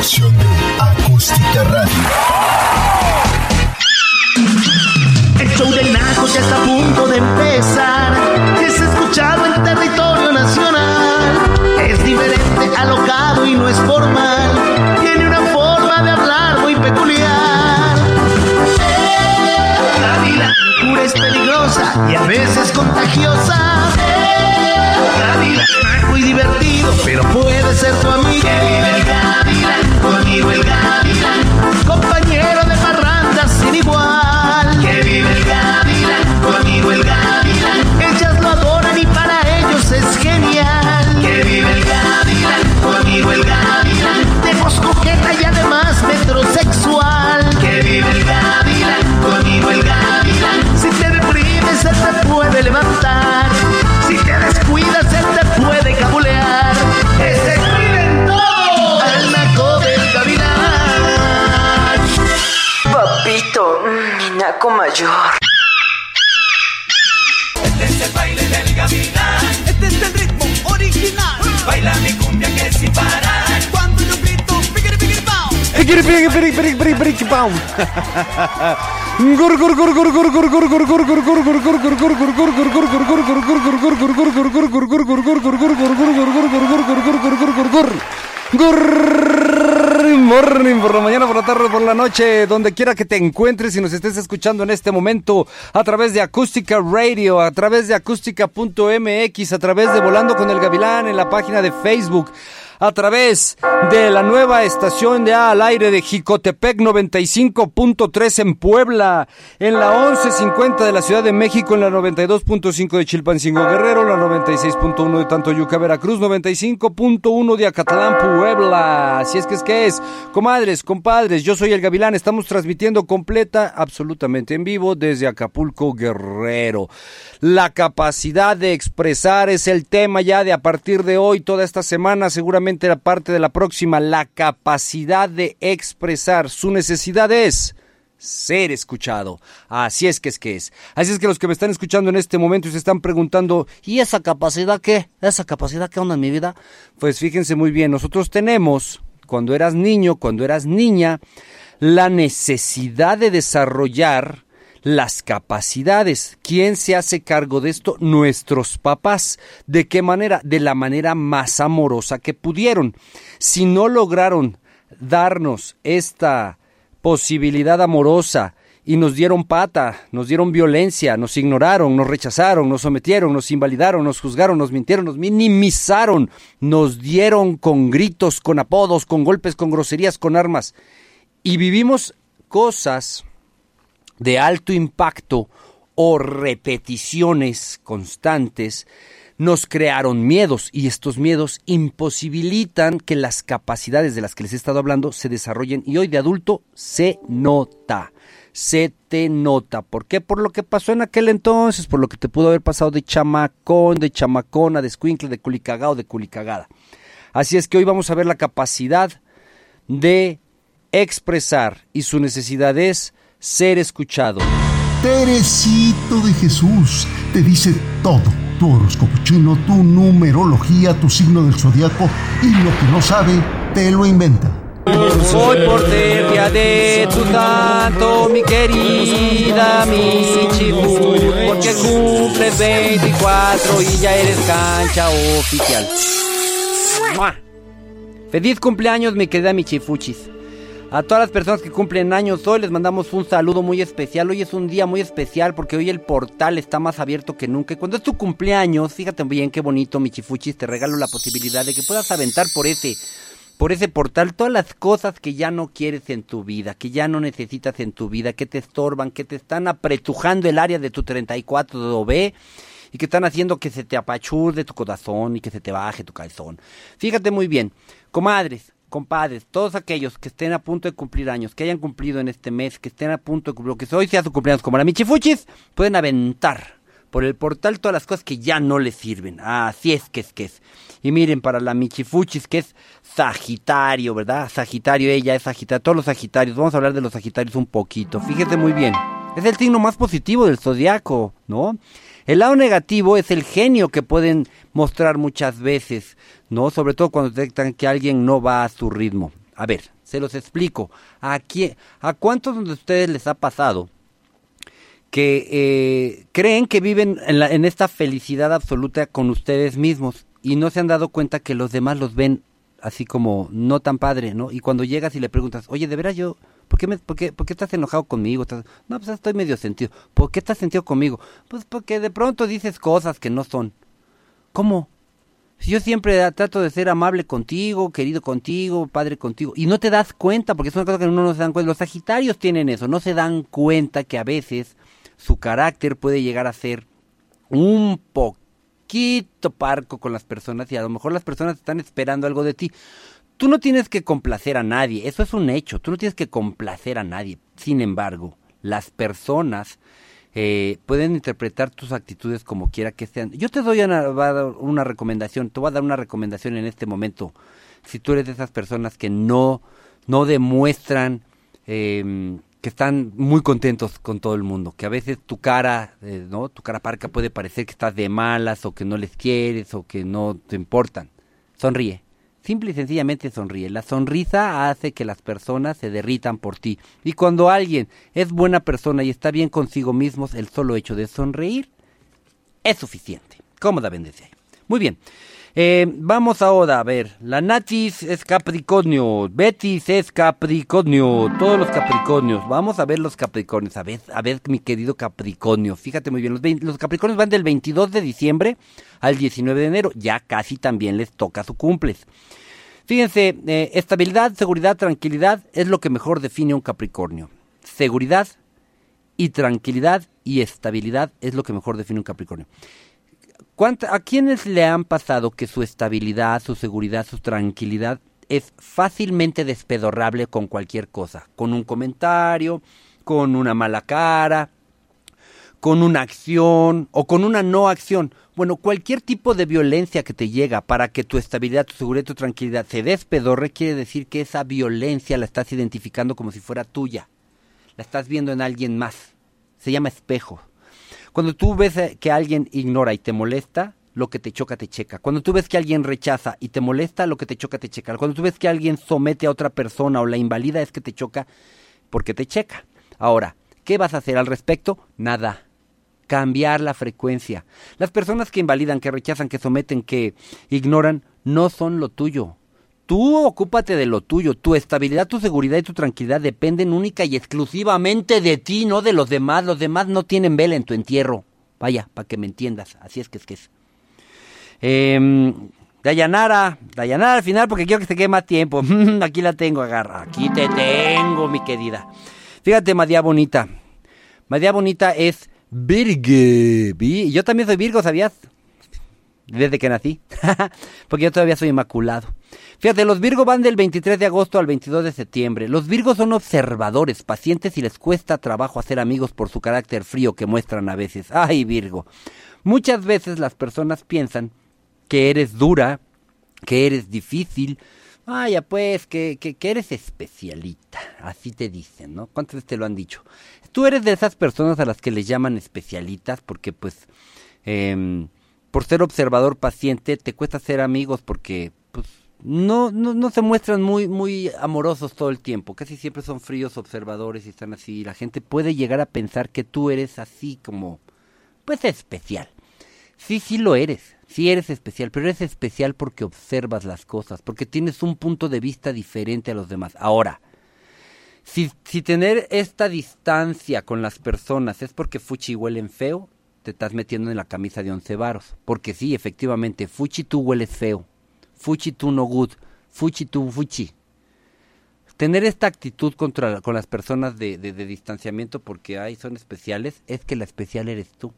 El show del Naco ya está a punto de empezar. Es escuchado en territorio nacional. Es diferente, alocado y no es formal. Tiene una forma de hablar muy peculiar. La locura es peligrosa y a veces contagiosa. La vida es muy divertido, pero puede ser tu amigo. Morning, por la mañana, por la tarde, por la noche, donde quiera que te encuentres y nos estés escuchando en este momento a través de Acústica Radio, a través de acústica.mx, a través de Volando con el Gavilán en la página de Facebook, a través de la nueva estación de A al aire de Jicotepec 95.3 en Puebla, en la 1150 de la Ciudad de México, en la 92.5 de Chilpancingo Guerrero, la 96.1 de Tantoyuca, Veracruz, 95.1 de Acatlán, Puebla. Así es que es que es, comadres, compadres, yo soy el Gavilán, estamos transmitiendo completa, absolutamente en vivo desde Acapulco, Guerrero. La capacidad de expresar es el tema ya de a partir de hoy, toda esta semana, seguramente la parte de la próxima, la capacidad de expresar. Su necesidad es ser escuchado. Así es que es que es. Así es que los que me están escuchando en este momento y se están preguntando, ¿y esa capacidad qué? ¿Esa capacidad qué onda en mi vida? Pues fíjense muy bien, nosotros tenemos, cuando eras niño, cuando eras niña, la necesidad de desarrollar las capacidades. ¿Quién se hace cargo de esto? Nuestros papás. ¿De qué manera? De la manera más amorosa que pudieron. Si no lograron darnos esta posibilidad amorosa y nos dieron pata, nos dieron violencia, nos ignoraron, nos rechazaron, nos sometieron, nos invalidaron, nos juzgaron, nos mintieron, nos minimizaron, nos dieron con gritos, con apodos, con golpes, con groserías, con armas. Y vivimos cosas de alto impacto o repeticiones constantes nos crearon miedos y estos miedos imposibilitan que las capacidades de las que les he estado hablando se desarrollen y hoy de adulto se nota, se te nota. ¿Por qué? Por lo que pasó en aquel entonces, por lo que te pudo haber pasado de chamacón, de chamacona, de escuincle, de culicagado, de culicagada. Así es que hoy vamos a ver la capacidad de expresar y su necesidad es ser escuchado. Teresito de Jesús te dice todo. Tu horóscopo chino, tu numerología, tu signo del zodiaco y lo que no sabe, te lo inventa. Hoy por ser día de tu santo, mi querida Michifu, porque cumples 24 y ya eres cancha oficial. ¡Mua! Feliz cumpleaños, mi querida Michifuchis. A todas las personas que cumplen años hoy les mandamos un saludo muy especial. Hoy es un día muy especial porque hoy el portal está más abierto que nunca. Y cuando es tu cumpleaños, fíjate bien qué bonito, Michifuchis, te regalo la posibilidad de que puedas aventar por ese, por ese portal todas las cosas que ya no quieres en tu vida, que ya no necesitas en tu vida, que te estorban, que te están apretujando el área de tu 34 B y que están haciendo que se te apachurde tu corazón y que se te baje tu calzón. Fíjate muy bien, comadres, compadres, todos aquellos que estén a punto de cumplir años, que hayan cumplido en este mes, que estén a punto de cumplir, que hoy sea su cumpleaños como la Michifuchis, pueden aventar por el portal todas las cosas que ya no les sirven. Así es que es que es. Y miren, para la Michifuchis, que es Sagitario, ¿verdad? Sagitario, ella es Sagitario, todos los Sagitarios. Vamos a hablar de los Sagitarios un poquito. Fíjese muy bien. Es el signo más positivo del zodiaco, ¿no? El lado negativo es el genio que pueden mostrar muchas veces, ¿no? Sobre todo cuando detectan que alguien no va a su ritmo. A ver, se los explico. ¿A, quién, a cuántos de ustedes les ha pasado que eh, creen que viven en, la- en esta felicidad absoluta con ustedes mismos y no se han dado cuenta que los demás los ven así como no tan padre, ¿no? Y cuando llegas y le preguntas, oye, de veras yo, ¿por qué, me, por qué, qué estás enojado conmigo? No, pues estoy medio sentido. ¿Por qué estás sentido conmigo? Pues porque de pronto dices cosas que no son. ¿Cómo? Si Yo siempre trato de ser amable contigo, querido contigo, padre contigo, y no te das cuenta, porque es una cosa que no se dan cuenta. Los Sagitarios tienen eso, no se dan cuenta que a veces su carácter puede llegar a ser un poquito parco con las personas y a lo mejor las personas están esperando algo de ti. Tú no tienes que complacer a nadie, eso es un hecho, tú no tienes que complacer a nadie. Sin embargo, las personas eh, pueden interpretar tus actitudes como quiera que sean. Yo te doy una, una recomendación, te voy a dar una recomendación en este momento. Si tú eres de esas personas que no, no demuestran eh, que están muy contentos con todo el mundo, que a veces tu cara, eh, ¿no? Tu cara parca puede parecer que estás de malas o que no les quieres o que no te importan. Sonríe. Simple y sencillamente sonríe. La sonrisa hace que las personas se derritan por ti. Y cuando alguien es buena persona y está bien consigo mismos, el solo hecho de sonreír es suficiente. Cómoda bendece ahí. Muy bien. Eh, vamos ahora a ver. La Natis es Capricornio. Betis es Capricornio. Todos los Capricornios. Vamos a ver los Capricornios. A ver, a ver, mi querido Capricornio. Fíjate muy bien. Los, los Capricornios van del 22 de diciembre al 19 de enero. Ya casi también les toca su cumples. Fíjense, eh, estabilidad, seguridad, tranquilidad es lo que mejor define un Capricornio. Seguridad y tranquilidad y estabilidad es lo que mejor define un Capricornio. ¿Cuánta- ¿A quiénes le han pasado que su estabilidad, su seguridad, su tranquilidad es fácilmente despedorrable con cualquier cosa? Con un comentario, con una mala cara, con una acción o con una no acción. Bueno, cualquier tipo de violencia que te llega para que tu estabilidad, tu seguridad, tu tranquilidad se despedorre, quiere decir que esa violencia la estás identificando como si fuera tuya. La estás viendo en alguien más. Se llama espejo. Cuando tú ves eh, que alguien ignora y te molesta, lo que te choca te checa. Cuando tú ves que alguien rechaza y te molesta, lo que te choca te checa. Cuando tú ves que alguien somete a otra persona o la invalida, es que te choca porque te checa. Ahora, ¿qué vas a hacer al respecto? Nada. Cambiar la frecuencia. Las personas que invalidan, que rechazan, que someten, que ignoran, no son lo tuyo. Tú ocúpate de lo tuyo. Tu estabilidad, tu seguridad y tu tranquilidad dependen única y exclusivamente de ti, no de los demás. Los demás no tienen vela en tu entierro. Vaya, para que me entiendas. Así es que es que es. Eh, Dayanara, Dayanara al final porque quiero que se quede más tiempo. Aquí la tengo, agarra. Aquí te tengo, mi querida. Fíjate, María Bonita. María Bonita es Virgo. Vi- Yo también soy Virgo, ¿sabías? Desde que nací. porque yo todavía soy inmaculado. Fíjate, los Virgo van del 23 de agosto al 22 de septiembre. Los Virgos son observadores, pacientes y les cuesta trabajo hacer amigos por su carácter frío que muestran a veces. Ay, Virgo. Muchas veces las personas piensan que eres dura, que eres difícil. Vaya, pues, que, que, que eres especialita. Así te dicen, ¿no? ¿Cuántas veces te lo han dicho? Tú eres de esas personas a las que les llaman especialitas porque, pues, em, por ser observador paciente, te cuesta ser amigos porque, pues, no, no, no se muestran muy, muy amorosos todo el tiempo. Casi siempre son fríos observadores y están así. La gente puede llegar a pensar que tú eres así como, pues, especial. Sí, sí lo eres. Sí eres especial, pero eres especial porque observas las cosas, porque tienes un punto de vista diferente a los demás. Ahora, si, si tener esta distancia con las personas es porque Fuchi huelen feo, te estás metiendo en la camisa de once varos. Porque sí, efectivamente, Fuchi tú hueles feo. Fuchi tú no good. Fuchi tú fuchi. Tener esta actitud contra, con las personas de, de, de distanciamiento porque ay, son especiales, es que la especial eres tú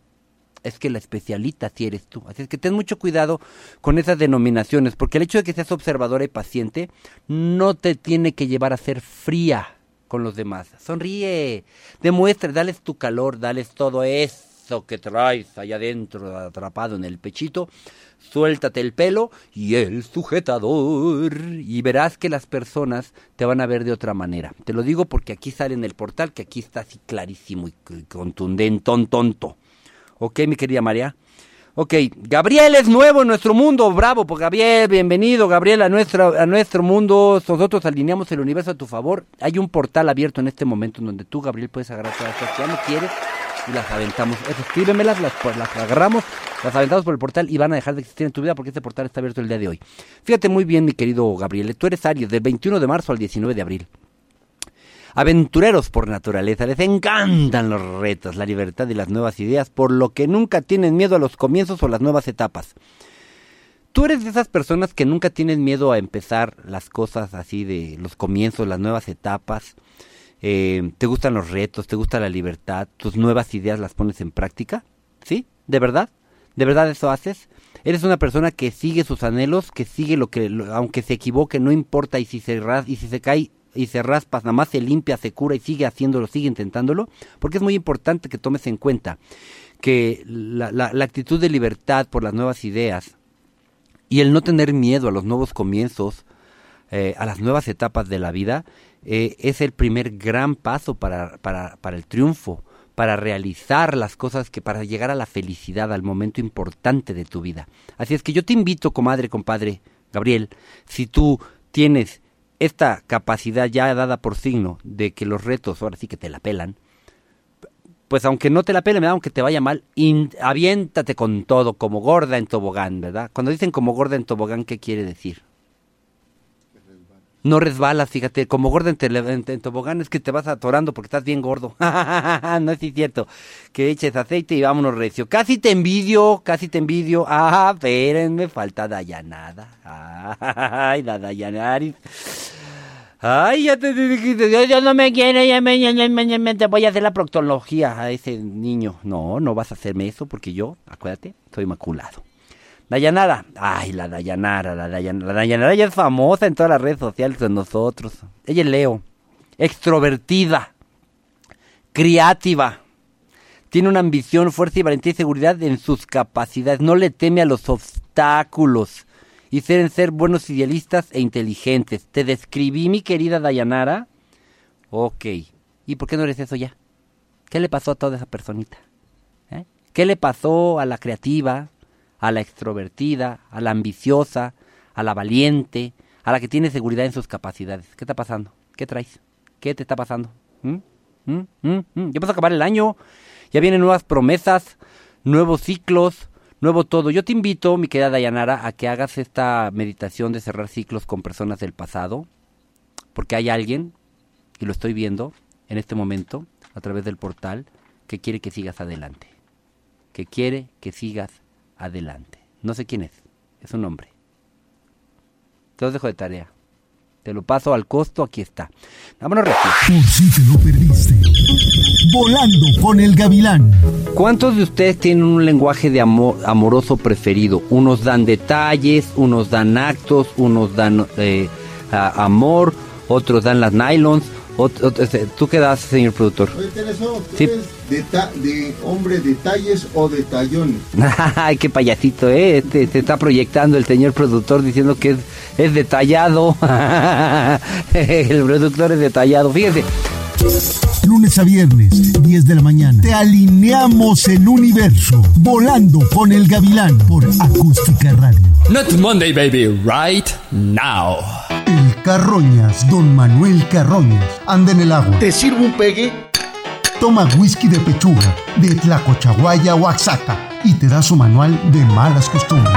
es que la especialita sí eres tú. Así es que ten mucho cuidado con esas denominaciones, porque el hecho de que seas observadora y paciente no te tiene que llevar a ser fría con los demás. Sonríe, demuestra, dales tu calor, dales todo eso que traes allá adentro, atrapado en el pechito. Suéltate el pelo y el sujetador y verás que las personas te van a ver de otra manera. Te lo digo porque aquí sale en el portal que aquí está así clarísimo y contundente, tonto. ¿Ok, mi querida María? Ok, Gabriel es nuevo en nuestro mundo, bravo, pues Gabriel, bienvenido Gabriel a, nuestra, a nuestro mundo, nosotros alineamos el universo a tu favor, hay un portal abierto en este momento en donde tú Gabriel puedes agarrar todas cosas que ya no quieres y las aventamos, escríbemelas, las, pues, las agarramos, las aventamos por el portal y van a dejar de existir en tu vida porque este portal está abierto el día de hoy. Fíjate muy bien mi querido Gabriel, tú eres Aries del 21 de marzo al 19 de abril. Aventureros por naturaleza, les encantan los retos, la libertad y las nuevas ideas, por lo que nunca tienen miedo a los comienzos o las nuevas etapas. Tú eres de esas personas que nunca tienen miedo a empezar las cosas así de los comienzos, las nuevas etapas. Eh, ¿Te gustan los retos? ¿Te gusta la libertad? ¿Tus nuevas ideas las pones en práctica? ¿Sí? ¿De verdad? ¿De verdad eso haces? Eres una persona que sigue sus anhelos, que sigue lo que, aunque se equivoque, no importa, y si se, y si se cae, y se raspa, nada más se limpia, se cura y sigue haciéndolo, sigue intentándolo, porque es muy importante que tomes en cuenta que la, actitud de libertad por las nuevas ideas y el no tener miedo a los nuevos comienzos, eh, a las nuevas etapas de la vida, eh, es el primer gran paso para, para, para el triunfo, para realizar las cosas que para llegar a la felicidad, al momento importante de tu vida. Así es que yo te invito, comadre, compadre, Gabriel, si tú tienes esta capacidad ya dada por signo de que los retos ahora sí que te la pelan, pues aunque no te la pelen, aunque te vaya mal, aviéntate con todo, como gorda en tobogán, ¿verdad? Cuando dicen como gorda en tobogán, ¿qué quiere decir? No resbalas, fíjate, como gorda en, tobogán es que te vas atorando porque estás bien gordo. no es cierto. Que eches aceite y vámonos recio. Casi te envidio, casi te envidio. Ah, espérenme, falta Dayanada. Ay, la Dayanaris. Ay, ya te dijiste, yo no me quiere, ya me, ya me, te voy a hacer la proctología a ese niño. No, no vas a hacerme eso porque yo, acuérdate, soy maculado. Dayanara, ay, la Dayanara, la Dayanara, la Dayanara ya es famosa en todas las redes sociales de nosotros. Ella es Leo, extrovertida, creativa, tiene una ambición, fuerza y valentía y seguridad en sus capacidades, no le teme a los obstáculos y ser ser buenos idealistas e inteligentes. Te describí, mi querida Dayanara. Ok. ¿Y por qué no eres eso ya? ¿Qué le pasó a toda esa personita? ¿Eh? ¿Qué le pasó a la creativa, a la extrovertida, a la ambiciosa, a la valiente, a la que tiene seguridad en sus capacidades? ¿Qué está pasando? ¿Qué traes? ¿Qué te está pasando? ¿Mm? ¿Mm? ¿Mm? Ya vas a acabar el año. Ya vienen nuevas promesas, nuevos ciclos, Nuevo todo. Yo te invito, mi querida Dayanara, a que hagas esta meditación de cerrar ciclos con personas del pasado, porque hay alguien, y lo estoy viendo en este momento, a través del portal, que quiere que sigas adelante. Que quiere que sigas adelante. No sé quién es, es un hombre. Te lo dejo de tarea. Te lo paso al costo, aquí está. Vámonos rápido. Por si te lo perdiste. Volando con el gavilán. ¿Cuántos de ustedes tienen un lenguaje de amor, amoroso preferido? Unos dan detalles, unos dan actos, unos dan eh, amor, otros dan las nylons. Este, ¿Tú qué das, señor productor? sí. de, hombre detalles o detallones? Ay, qué payasito, ¿eh? Este, se está proyectando el señor productor diciendo que es, es detallado. el productor es detallado. Fíjense, Lunes a viernes, 10 de la mañana. Te alineamos el universo. Volando con el gavilán por Acústica Radio. Not Monday, baby. Right now. El Carroñas, don Manuel Carroñas. Anda en el agua. ¿Te sirvo un pegue? Toma whisky de pechuga, de Tlacochahuaya, Oaxaca. Y te da su manual de malas costumbres.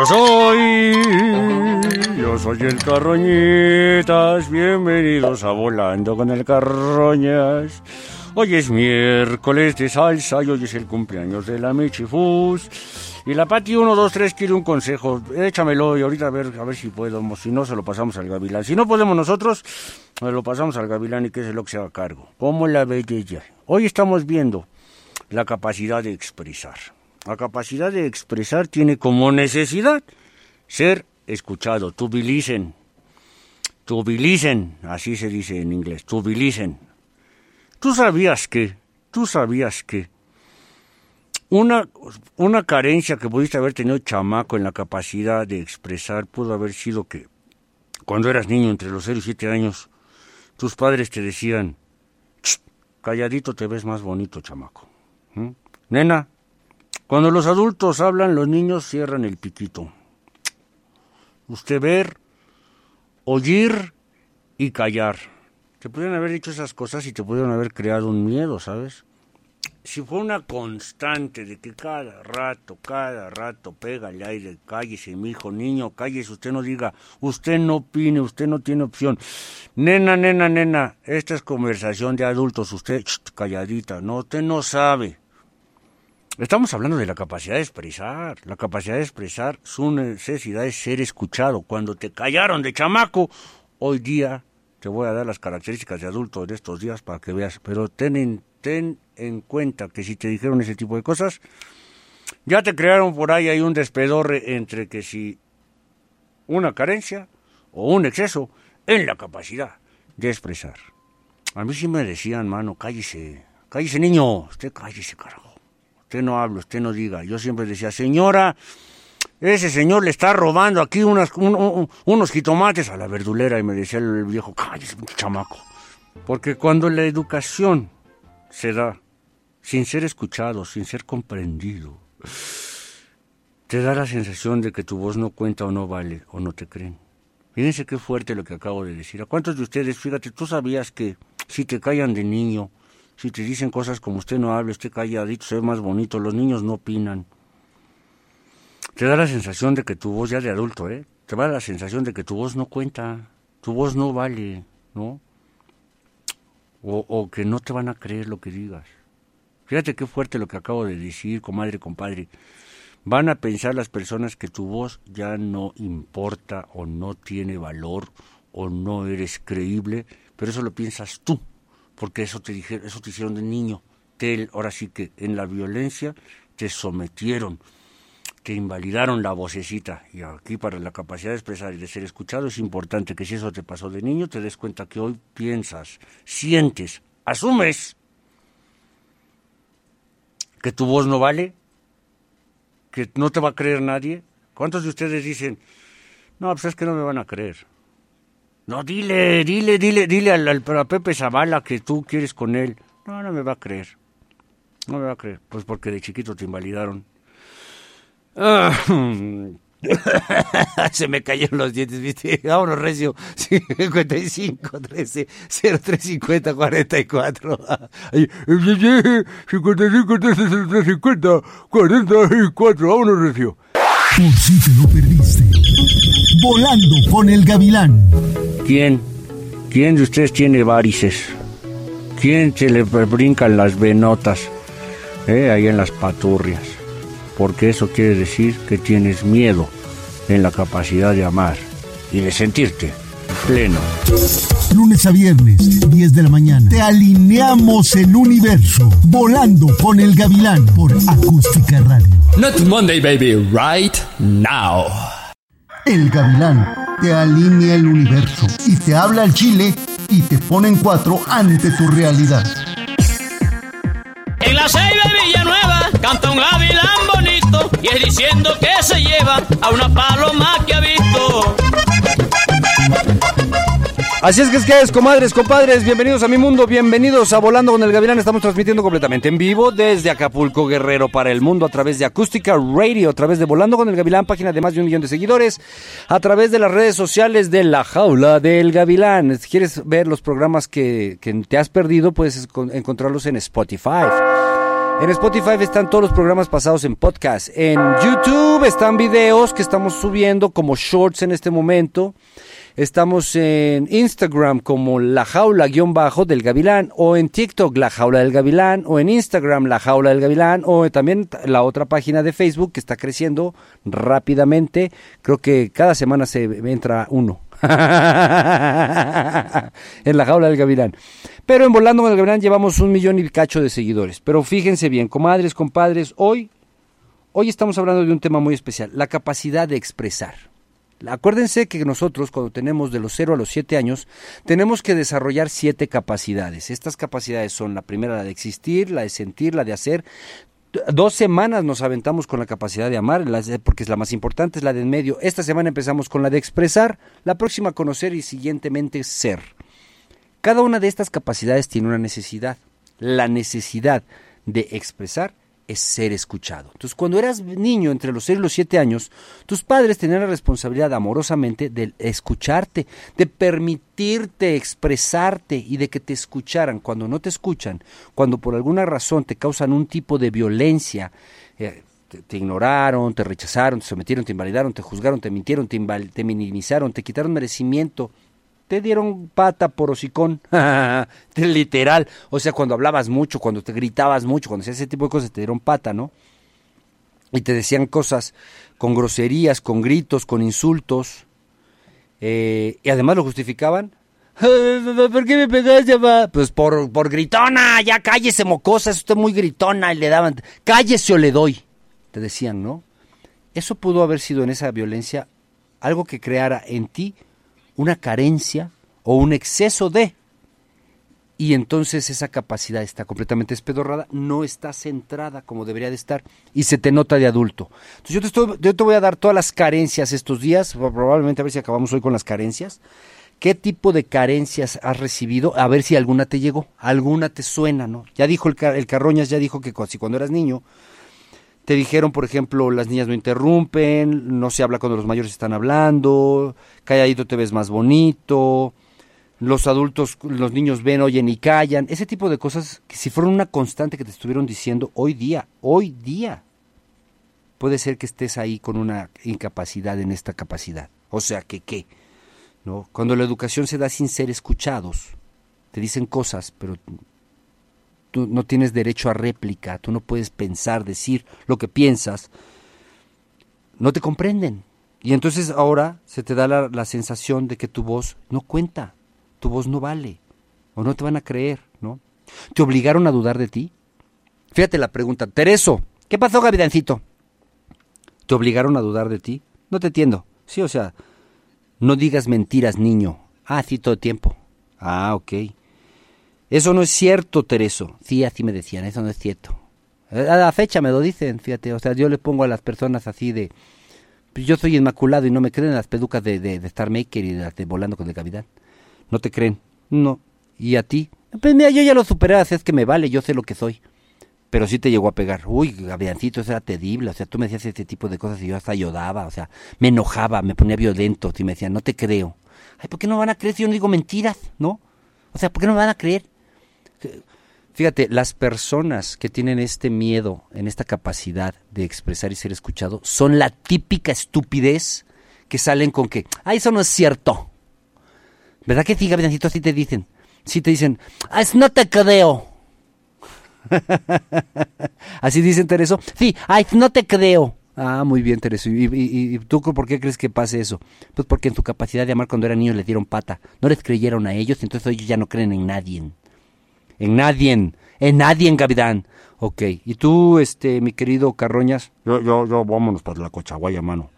Yo soy, yo soy el Carroñitas, bienvenidos a Volando con el Carroñas. Hoy es miércoles de salsa y hoy es el cumpleaños de la Michifus. Y la Pati 1, 2, 3 quiere un consejo. Échamelo y ahorita a ver, a ver si podemos. Si no, se lo pasamos al Gavilán. Si no podemos nosotros, se lo pasamos al Gavilán y que es lo que se haga cargo. Como la belleza. Hoy estamos viendo la capacidad de expresar. La capacidad de expresar tiene como necesidad ser escuchado. To be. To. Así se dice en inglés. To. Tú sabías que, tú sabías que una, una carencia que pudiste haber tenido chamaco en la capacidad de expresar pudo haber sido que cuando eras niño, entre los 0 y 7 años, tus padres te decían, "Ch, calladito te ves más bonito, chamaco. Nena, cuando los adultos hablan, los niños cierran el piquito. Usted ver, oír y callar. Te pudieron haber dicho esas cosas y te pudieron haber creado un miedo, ¿sabes? Si fue una constante de que cada rato, cada rato pega el aire, cállese, mi hijo, niño, cállese, usted no diga, usted no opine, usted no tiene opción. Nena, nena, nena, esta es conversación de adultos, usted calladita, no, usted no sabe. Estamos hablando de la capacidad de expresar. La capacidad de expresar, su necesidad es ser escuchado. Cuando te callaron de chamaco, hoy día te voy a dar las características de adulto de estos días para que veas. Pero ten en, ten en cuenta que si te dijeron ese tipo de cosas, ya te crearon por ahí hay un despedorre entre que si una carencia o un exceso en la capacidad de expresar. A mí sí me decían, mano, cállese, cállese niño, usted cállese, carajo. Usted no hable, usted no diga. Yo siempre decía, señora, ese señor le está robando aquí unas, un- un- unos jitomates a la verdulera. Y me decía el viejo, cállese, chamaco. Porque cuando la educación se da sin ser escuchado, sin ser comprendido, te da la sensación de que tu voz no cuenta o no vale o no te creen. Fíjense qué fuerte lo que acabo de decir. ¿A cuántos de ustedes, fíjate, tú sabías que si te callan de niño, si te dicen cosas como usted no hable, usted calladito, se ve más bonito, los niños no opinan? Te da la sensación de que tu voz ya de adulto, ¿eh? Te da la sensación de que tu voz no cuenta, tu voz no vale, ¿no? O, o que no te van a creer lo que digas. Fíjate qué fuerte lo que acabo de decir, comadre, compadre. Van a pensar las personas que tu voz ya no importa o no tiene valor o no eres creíble, pero eso lo piensas tú, porque eso te dijeron, eso te hicieron de niño. Te, ahora sí que en la violencia te sometieron, te invalidaron la vocecita. Y aquí para la capacidad de expresar y de ser escuchado es importante que si eso te pasó de niño, te des cuenta que hoy piensas, sientes, asumes que tu voz no vale, que no te va a creer nadie. ¿Cuántos de ustedes dicen, no, pues es que no me van a creer? No, dile, dile, dile, dile al, al- a Pepe Zavala que tú quieres con él. No, no me va a creer. No me va a creer. Pues porque de chiquito te invalidaron. Ah, Se me cayeron los dientes, ¿viste? Vámonos, Recio. 55, 13, 03, 50, 44. Ay, 55, 13, 03, 50, 44. Vámonos, Recio. Por si te lo perdiste. Volando con el gavilán. ¿Quién? ¿Quién de ustedes tiene varices? ¿Quién se le brincan las venotas? Eh, ahí en las paturrias. Porque eso quiere decir que tienes miedo en la capacidad de amar y de sentirte pleno. Lunes a viernes, 10 de la mañana. Te alineamos el universo. Volando con el gavilán por Acústica Radio. Not Monday, baby, right now. El gavilán te alinea el universo y te habla al chile y te pone en cuatro ante tu realidad. En la ceiba de Villanueva canta un gavilán bonito y es diciendo que se lleva a una paloma que ha visto. Así es que es que es, comadres, compadres, bienvenidos a mi mundo, bienvenidos a Volando con el Gavilán. Estamos transmitiendo completamente en vivo desde Acapulco, Guerrero, para el mundo a través de Acústica Radio, a través de Volando con el Gavilán, página de más de un millón de seguidores, a través de las redes sociales de La Jaula del Gavilán. Si quieres ver los programas que, que te has perdido, puedes encontrarlos en Spotify. En Spotify están todos los programas pasados en podcast. En YouTube están videos que estamos subiendo como shorts en este momento. Estamos en Instagram como La Jaula guion bajo del Gavilán o en TikTok La Jaula del Gavilán o en Instagram La Jaula del Gavilán o también la otra página de Facebook que está creciendo rápidamente. Creo que cada semana se entra uno. en la jaula del gavilán. Pero en Volando con el Gavilán llevamos un millón y cacho de seguidores. Pero fíjense bien, comadres, compadres, hoy, hoy estamos hablando de un tema muy especial, la capacidad de expresar. Acuérdense que nosotros cuando tenemos de los 0 a los 7 años tenemos que desarrollar siete capacidades. Estas capacidades son la primera, la de existir, la de sentir, la de hacer, Dos semanas nos aventamos con la capacidad de amar, porque es la más importante, es la de en medio. Esta semana empezamos con la de expresar, la próxima conocer y siguientemente ser. Cada una de estas capacidades tiene una necesidad. La necesidad de expresar es ser escuchado. Entonces, cuando eras niño, entre los 6 y los 7 años, tus padres tenían la responsabilidad amorosamente de escucharte, de permitirte expresarte y de que te escucharan. Cuando no te escuchan, cuando por alguna razón te causan un tipo de violencia, eh, te, ignoraron, te rechazaron, te sometieron, te invalidaron, te juzgaron, te mintieron, te, te minimizaron, te quitaron merecimiento, te dieron pata por hocicón, literal. O sea, cuando hablabas mucho, cuando te gritabas mucho, cuando hacías ese tipo de cosas, te dieron pata, ¿no? Y te decían cosas con groserías, con gritos, con insultos. eh, y además lo justificaban. ¿Por qué me pegaste, papá? Pues por, por gritona, ya cállese, mocosa, es usted muy gritona. Y le daban, cállese o le doy. Te decían, ¿no? Eso pudo haber sido en esa violencia algo que creara en ti una carencia o un exceso de. Y entonces esa capacidad está completamente espedorrada, no está centrada como debería de estar y se te nota de adulto. Entonces yo te, estoy, yo te voy a dar todas las carencias estos días, probablemente a ver si acabamos hoy con las carencias. ¿Qué tipo de carencias has recibido? A ver si alguna te llegó, alguna te suena, ¿no? Ya dijo el, Ca- el Carroñas, ya dijo que si cuando eras niño te dijeron, por ejemplo, las niñas no interrumpen, no se habla cuando los mayores están hablando, calladito te ves más bonito, los adultos, los niños ven, oyen y callan, ese tipo de cosas que si fueron una constante que te estuvieron diciendo hoy día, hoy día, puede ser que estés ahí con una incapacidad en esta capacidad. O sea, que qué, ¿no? Cuando la educación se da sin ser escuchados, te dicen cosas, pero tú no tienes derecho a réplica, tú no puedes pensar, decir lo que piensas, no te comprenden. Y entonces ahora se te da la, la sensación de que tu voz no cuenta, tu voz no vale, o no te van a creer, ¿no? ¿Te obligaron a dudar de ti? Fíjate la pregunta, Tereso, ¿qué pasó, Gavidancito? ¿Te obligaron a dudar de ti? No te entiendo. Sí, o sea, no digas mentiras, niño. Ah, sí, todo el tiempo. Ah, ok. Eso no es cierto, Tereso. Sí, así me decían, eso no es cierto. A la fecha me lo dicen, fíjate. O sea, yo le pongo a las personas así de... pues yo soy inmaculado y no me creen las peducas de, de, de Star Maker y de las de Volando con el Cavidad. No te creen. No. ¿Y a ti? Pues mira, yo ya lo superé, así es que me vale, yo sé lo que soy. Pero sí te llegó a pegar. Uy, Gaviancito, eso era terrible. O sea, tú me decías ese tipo de cosas y yo hasta ayudaba. O sea, me enojaba, me ponía violento. Y me decían, no te creo. Ay, ¿por qué no van a creer si yo no digo mentiras? ¿No? O sea, ¿por qué no me van a creer? Fíjate, las personas que tienen este miedo en esta capacidad de expresar y ser escuchado son la típica estupidez que salen con que, ah, eso no es cierto. ¿Verdad que sí, Gaviancito? Así te dicen. Sí te dicen, ah, es no te creo. Así dicen, Tereso. Sí, ay, no te creo. Ah, muy bien, Tereso. ¿Y, y, y tú por qué crees que pase eso? Pues porque en su capacidad de amar cuando eran niños les dieron pata. No les creyeron a ellos, entonces ellos ya no creen en nadie. En nadie. En nadie, Gavidán. Ok. ¿Y tú, este, mi querido Carroñas? Yo, yo, yo, vámonos para la cochaguaya, mano.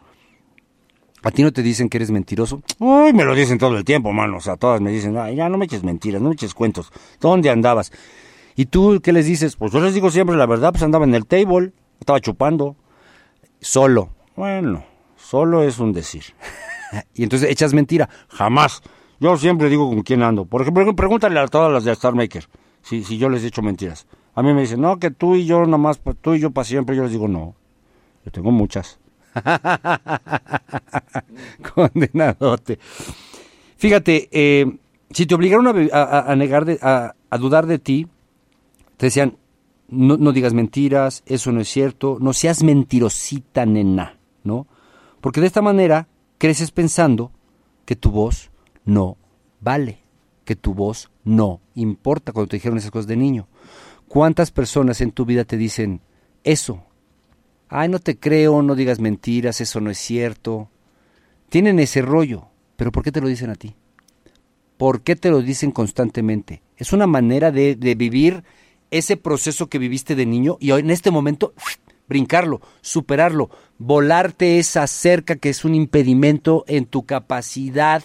¿A ti no te dicen que eres mentiroso? Uy, me lo dicen todo el tiempo, mano. O sea, todas me dicen, ay, ya no me eches mentiras, no me eches cuentos. ¿Dónde andabas? ¿Y tú qué les dices? Pues yo les digo siempre la verdad, pues andaba en el table, estaba chupando. Solo. Bueno, solo es un decir. y entonces echas mentira. Jamás. Yo siempre digo con quién ando. Por ejemplo, pregúntale a todas las de Star Maker si, si yo les he hecho mentiras. A mí me dicen, no, que tú y yo nomás, tú y yo para siempre. Yo les digo, no, yo tengo muchas. Condenadote. Fíjate, eh, si te obligaron a negar, de, a, a, dudar de ti, te decían, no, no, digas mentiras, eso no es cierto, no seas mentirosita, nena, ¿no? Porque de esta manera creces pensando que tu voz no vale, que tu voz no importa cuando te dijeron esas cosas de niño. ¿Cuántas personas en tu vida te dicen eso? Ay, no te creo, no digas mentiras, eso no es cierto. Tienen ese rollo, pero ¿por qué te lo dicen a ti? ¿Por qué te lo dicen constantemente? Es una manera de, de vivir ese proceso que viviste de niño y en este momento brincarlo, superarlo, volarte esa cerca que es un impedimento en tu capacidad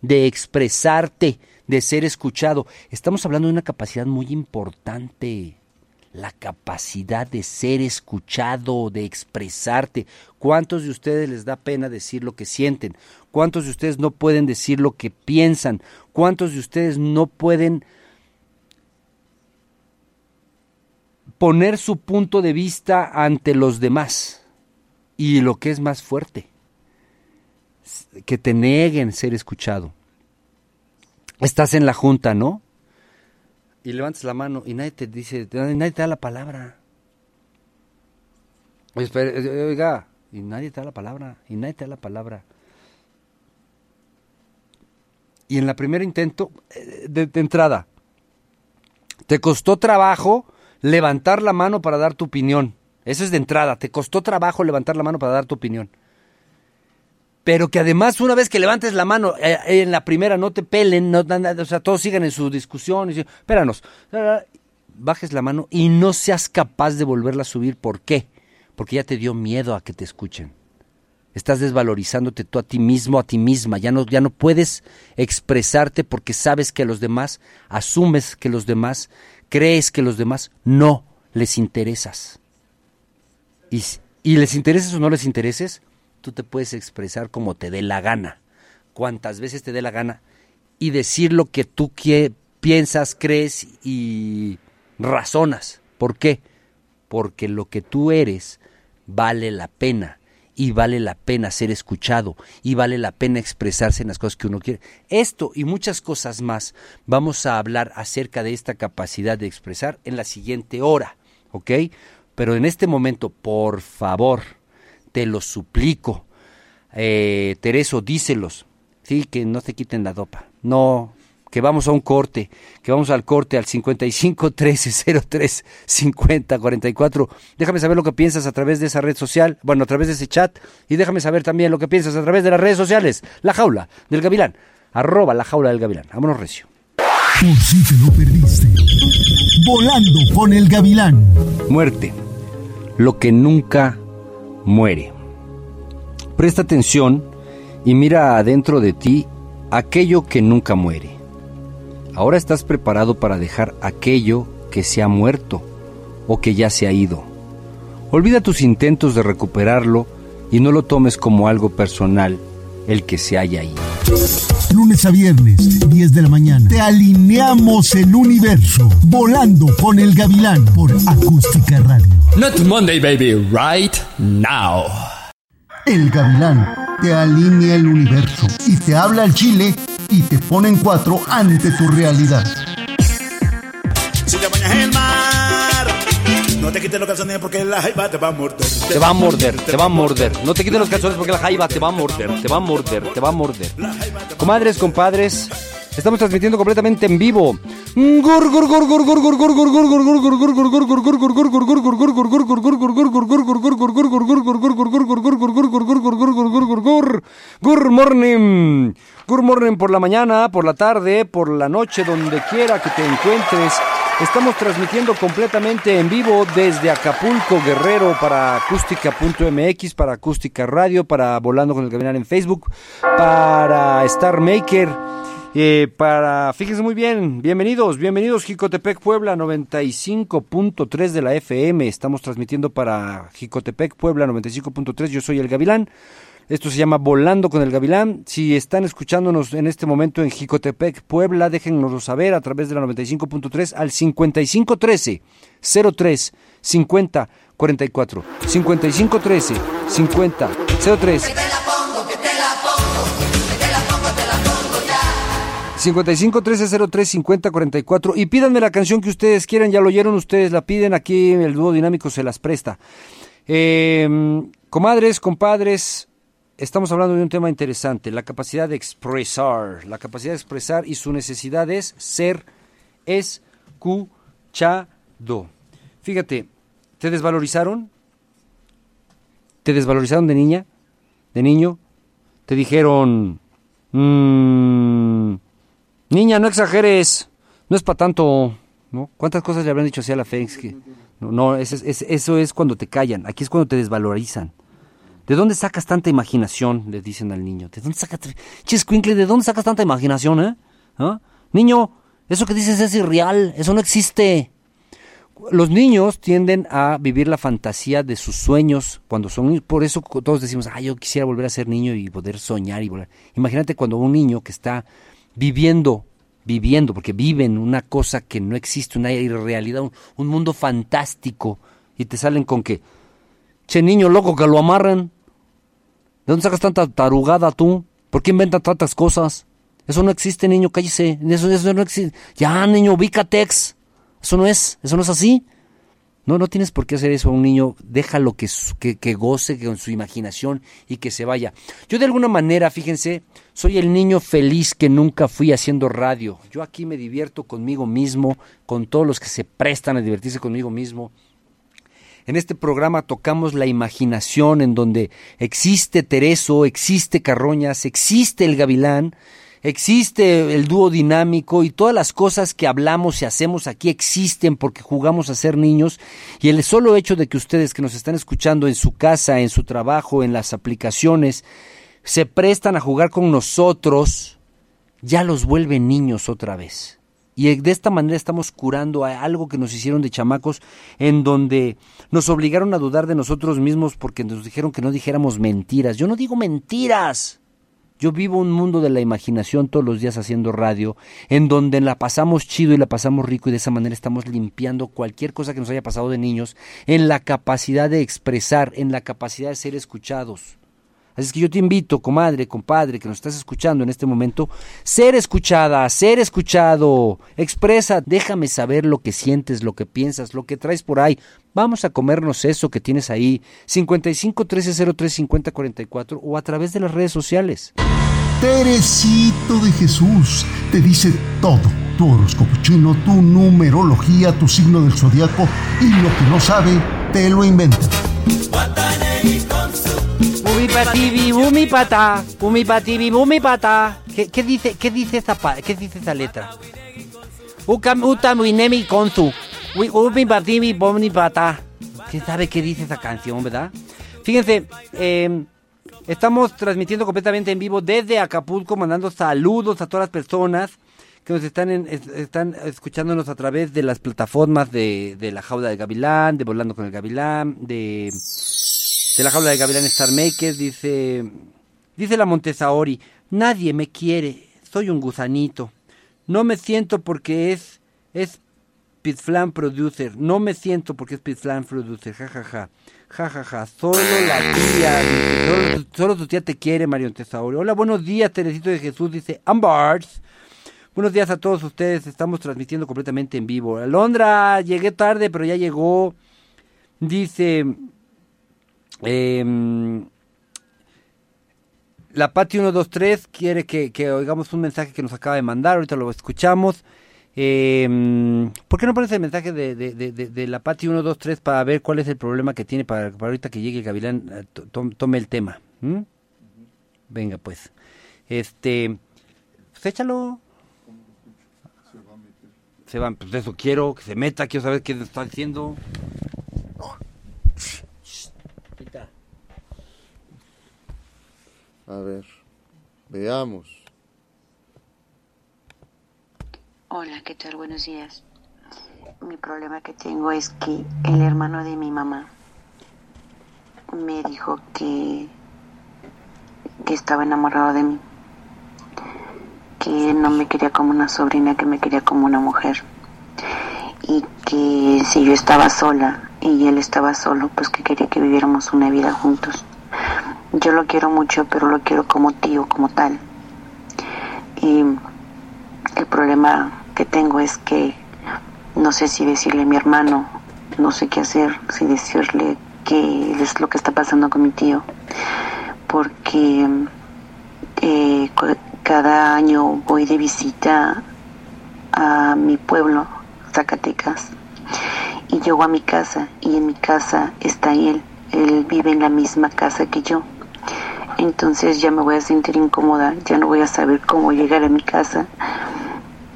de expresarte, de ser escuchado. Estamos hablando de una capacidad muy importante, la capacidad de ser escuchado, de expresarte. ¿Cuántos de ustedes les da pena decir lo que sienten? ¿Cuántos de ustedes no pueden decir lo que piensan? ¿Cuántos de ustedes no pueden poner su punto de vista ante los demás? Y lo que es más fuerte, que te neguen ser escuchado. Estás en la junta, ¿no? y levantas la mano y nadie te dice, nadie te da la palabra. Oiga, y nadie te da la palabra, y nadie te da la palabra. Y en la primer intento, eh, de, de entrada, te costó trabajo levantar la mano para dar tu opinión. Eso es de entrada, te costó trabajo levantar la mano para dar tu opinión pero que además una vez que levantes la mano eh, en la primera no te pelen, no, o sea, todos sigan en su discusión, y, espéranos, bajes la mano y no seas capaz de volverla a subir. ¿Por qué? Porque ya te dio miedo a que te escuchen. Estás desvalorizándote tú a ti mismo, a ti misma. Ya no, ya no puedes expresarte porque sabes que a los demás, asumes que los demás, crees que los demás no les interesas. Y, y les intereses o no les intereses, tú te puedes expresar como te dé la gana, cuantas veces te dé la gana, y decir lo que tú piensas, crees y razonas. ¿Por qué? Porque lo que tú eres vale la pena y vale la pena ser escuchado y vale la pena expresarse en las cosas que uno quiere. Esto y muchas cosas más vamos a hablar acerca de esta capacidad de expresar en la siguiente hora, ¿ok? Pero en este momento, por favor, te lo suplico. Eh, Tereso, díselos, sí, que no te quiten la dopa. No, que vamos a un corte, que vamos al corte al 55 13 03 50 44. Déjame saber lo que piensas a través de esa red social, bueno, a través de ese chat, y déjame saber también lo que piensas a través de las redes sociales. La jaula del gavilán, arroba la jaula del gavilán. Vámonos recio. Por si te lo perdiste. Volando con el gavilán. Muerte. Lo que nunca muere. Presta atención y mira adentro de ti aquello que nunca muere. Ahora estás preparado para dejar aquello que se ha muerto o que ya se ha ido. Olvida tus intentos de recuperarlo y no lo tomes como algo personal el que se haya ido. Lunes a viernes, 10 de la mañana. Te alineamos el universo. Volando con el gavilán por Acústica Radio. Not Monday, baby, right now. El gavilán te alinea el universo y te habla al chile y te pone en cuatro ante tu realidad. Si te bañas en el mar, no te quites los calzones porque la jaiba te va a morder. Te va a morder, te va a morder. No te quites los calzones porque la jaiba te va a morder, te va a morder, te va a morder. Comadres, compadres, estamos transmitiendo completamente en vivo. Good morning. Good morning por la mañana, por la tarde, por la noche, donde quiera que te encuentres. Estamos transmitiendo completamente en vivo desde Acapulco, Guerrero, para acústica.mx, para acústica radio, para Volando con el Gavilán en Facebook, para Star Maker. Eh, para, fíjense muy bien, bienvenidos, bienvenidos Jicotepec Puebla 95.3 de la FM. Estamos transmitiendo para Jicotepec Puebla 95.3. Yo soy el Gavilán. Esto se llama Volando con el Gavilán. Si están escuchándonos en este momento en Jicotepec, Puebla, déjennoslo saber a través de la 95.3 al 5513 03 50 44. 5513 50 03 55 13 03 50 44 y pídanme la canción que ustedes quieran, ya lo oyeron ustedes, la piden aquí, el dúo dinámico se las presta. Eh, comadres, compadres, estamos hablando de un tema interesante, la capacidad de expresar, la capacidad de expresar y su necesidad es ser escuchado. Fíjate, ¿te desvalorizaron? ¿Te desvalorizaron de niña? ¿De niño? ¿Te dijeron... Mmm, Niña, no exageres, no es para tanto, ¿no? ¿Cuántas cosas le habrán dicho así a la Fénix? No, no eso, es, eso es cuando te callan, aquí es cuando te desvalorizan. ¿De dónde sacas tanta imaginación? Le dicen al niño. ¿De dónde sacas, Chiscuincle, ¿de dónde sacas tanta imaginación, eh? ¿Ah? Niño, eso que dices es irreal, eso no existe. los niños tienden a vivir la fantasía de sus sueños cuando son niños. Por eso todos decimos, ah, yo quisiera volver a ser niño y poder soñar y volar. Imagínate cuando un niño que está viviendo, viviendo, porque viven una cosa que no existe, una irrealidad, un, un mundo fantástico, y te salen con que, che niño loco que lo amarran. ¿De dónde sacas tanta tarugada tú? ¿Por qué inventan tantas cosas? Eso no existe, niño, cállese. Eso, eso no existe. Ya, niño, ubícatex. Eso no es, eso no es así. No, no tienes por qué hacer eso a un niño. Déjalo que, que, que goce con su imaginación y que se vaya. Yo de alguna manera, fíjense, soy el niño feliz que nunca fui haciendo radio. Yo aquí me divierto conmigo mismo, con todos los que se prestan a divertirse conmigo mismo. En este programa tocamos la imaginación en donde existe Tereso, existe Carroñas, existe el Gavilán, existe el dúo dinámico y todas las cosas que hablamos y hacemos aquí existen porque jugamos a ser niños y el solo hecho de que ustedes que nos están escuchando en su casa, en su trabajo, en las aplicaciones, se prestan a jugar con nosotros, ya los vuelve niños otra vez. Y de esta manera estamos curando a algo que nos hicieron de chamacos, en donde nos obligaron a dudar de nosotros mismos porque nos dijeron que no dijéramos mentiras. Yo no digo mentiras. Yo vivo un mundo de la imaginación todos los días haciendo radio, en donde la pasamos chido y la pasamos rico y de esa manera estamos limpiando cualquier cosa que nos haya pasado de niños en la capacidad de expresar, en la capacidad de ser escuchados. Así es que yo te invito, comadre, compadre, que nos estás escuchando en este momento, ser escuchada, ser escuchado, expresa, déjame saber lo que sientes, lo que piensas, lo que traes por ahí. Vamos a comernos eso que tienes ahí, 55 1303 5044 o a través de las redes sociales. Teresito de Jesús te dice todo. Tu horóscopo chino, tu numerología, tu signo del zodiaco y lo que no sabe, te lo inventa. Umipatibi, umipata, umipatibi, umipata. ¿Qué, ¿Qué dice, qué dice esa, pa- qué dice esa letra? Utamuinemi konzu. Umipatibi, umipata. ¿Quién sabe qué dice esa canción, verdad? Fíjense, eh, estamos transmitiendo completamente en vivo desde Acapulco, mandando saludos a todas las personas que nos están, en- es- están escuchándonos a través de las plataformas de, de La Jaula del Gavilán, de Volando con el Gavilán, de de la jaula de Gavilán Star dice, dice la Montesahori, nadie me quiere, soy un gusanito. No me siento porque es, es Pitflan Producer, no me siento porque es Pitflan Producer, jajaja, jajaja, solo la tía, solo, solo tu tía te quiere, Mario Montesahori. Hola, buenos días, Teresito de Jesús, dice Ambars. Buenos días a todos ustedes, estamos transmitiendo completamente en vivo. Alondra, llegué tarde, pero ya llegó. Dice, Em, la Pati 123 quiere que, que oigamos un mensaje que nos acaba de mandar, ahorita lo escuchamos. Em, ¿Por qué no pones el mensaje de, de, de, de- la Pati 123 para ver cuál es el problema que tiene para, para ahorita que llegue el Gavilán eh, to- tom- tome el tema? Venga pues. Este, pues échalo. Se van, pues eso quiero, que se meta, quiero saber qué está diciendo. A ver, veamos. Hola, ¿qué tal? Buenos días. Mi problema que tengo es que el hermano de mi mamá me dijo que, que estaba enamorado de mí, que no me quería como una sobrina, que me quería como una mujer y que si yo estaba sola y él estaba solo, pues que quería que viviéramos una vida juntos. Yo lo quiero mucho, pero lo quiero como tío, como tal. Y el problema que tengo es que no sé si decirle a mi hermano, no sé qué hacer, si decirle qué es lo que está pasando con mi tío, porque eh, cada año voy de visita a mi pueblo, Zacatecas, y llego a mi casa y en mi casa está él, él vive en la misma casa que yo. Entonces ya me voy a sentir incómoda, ya no voy a saber cómo llegar a mi casa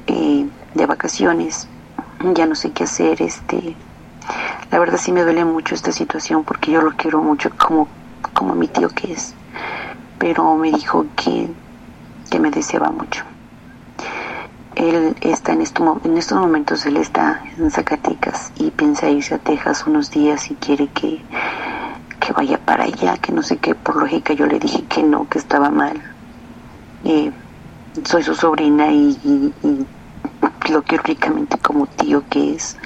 eh, de vacaciones, ya no sé qué hacer, este, la verdad sí me duele mucho esta situación porque yo lo quiero mucho como, como mi tío que es, pero me dijo que, que me deseaba mucho. él está en, en estos momentos, él está en Zacatecas y piensa irse a Texas unos días y quiere que, que vaya para allá, que no sé qué. Por lógica yo le dije que no, que estaba mal. Eh, soy su sobrina y, lo quiero únicamente como tío que es.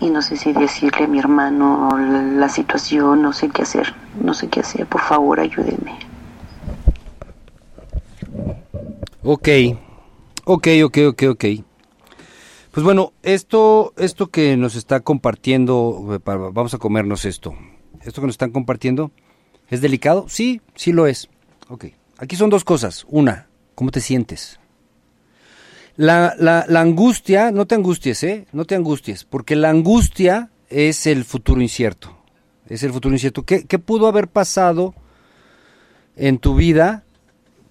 Y no sé si decirle a mi hermano la, situación, no sé qué hacer, no sé qué hacer, por favor ayúdeme. Ok, ok, ok, ok, ok. Pues bueno, esto, esto que nos está compartiendo, eh, vamos a comernos esto. Esto que nos están compartiendo, ¿es delicado? Sí, sí lo es. Ok, aquí son dos cosas. Una, ¿cómo te sientes? La, la, la angustia, no te angusties, ¿eh? No te angusties, porque la angustia es el futuro incierto. Es el futuro incierto. ¿Qué, qué pudo haber pasado en tu vida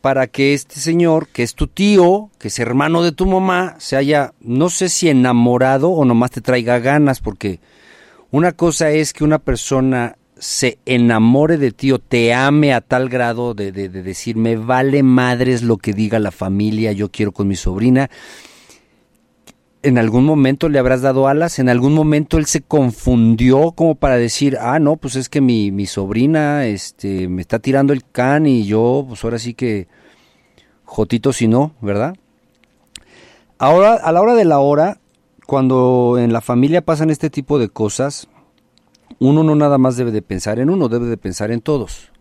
para que este señor, que es tu tío, que es hermano de tu mamá, se haya, no sé si enamorado o nomás te traiga ganas, porque una cosa es que una persona se enamore de ti o te ame a tal grado de, de- de decir, me vale madres lo que diga la familia, yo quiero con mi sobrina. En algún momento le habrás dado alas, en algún momento él se confundió como para decir, ah, no, pues es que mi, mi sobrina este, me está tirando el can y yo, pues ahora sí que, jotito si no, ¿verdad? Ahora, a la hora de la hora, cuando en la familia pasan este tipo de cosas, uno no nada más debe de pensar en uno, debe de pensar en todos.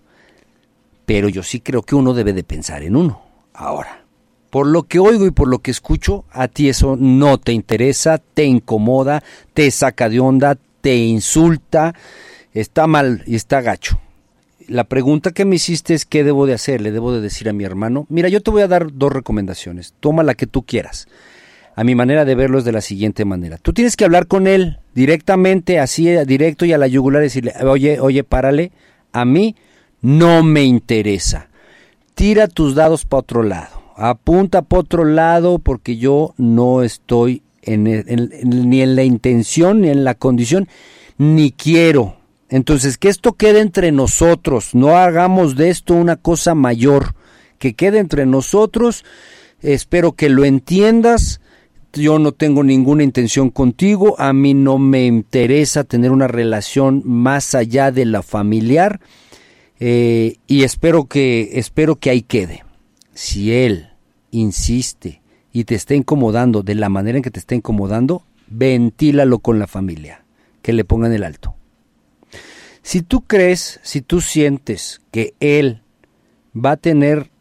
Pero yo sí creo que uno debe de pensar en uno. Ahora, por lo que oigo y por lo que escucho, a ti eso no te interesa, te incomoda, te saca de onda, te insulta, está mal y está gacho. La pregunta que me hiciste es qué debo de hacer, le debo de decir a mi hermano, mira, yo te voy a dar dos recomendaciones, toma la que tú quieras. A mi manera de verlo es de la siguiente manera. Tú tienes que hablar con él directamente, así, eh, directo y a la yugular, decirle, oye, oye, párale, a mí no me interesa. Tira tus dados para otro lado, apunta para otro lado porque yo no estoy en, ni en la intención, ni en la condición, ni quiero. Entonces, que esto quede entre nosotros, no hagamos de esto una cosa mayor, que quede entre nosotros, espero que lo entiendas, yo no tengo ninguna intención contigo, a mí no me interesa tener una relación más allá de la familiar eh, y espero que espero que ahí quede. Si él insiste y te está incomodando de la manera en que te está incomodando, ventílalo con la familia, que le pongan el alto. Si tú crees, si tú sientes que él va a tener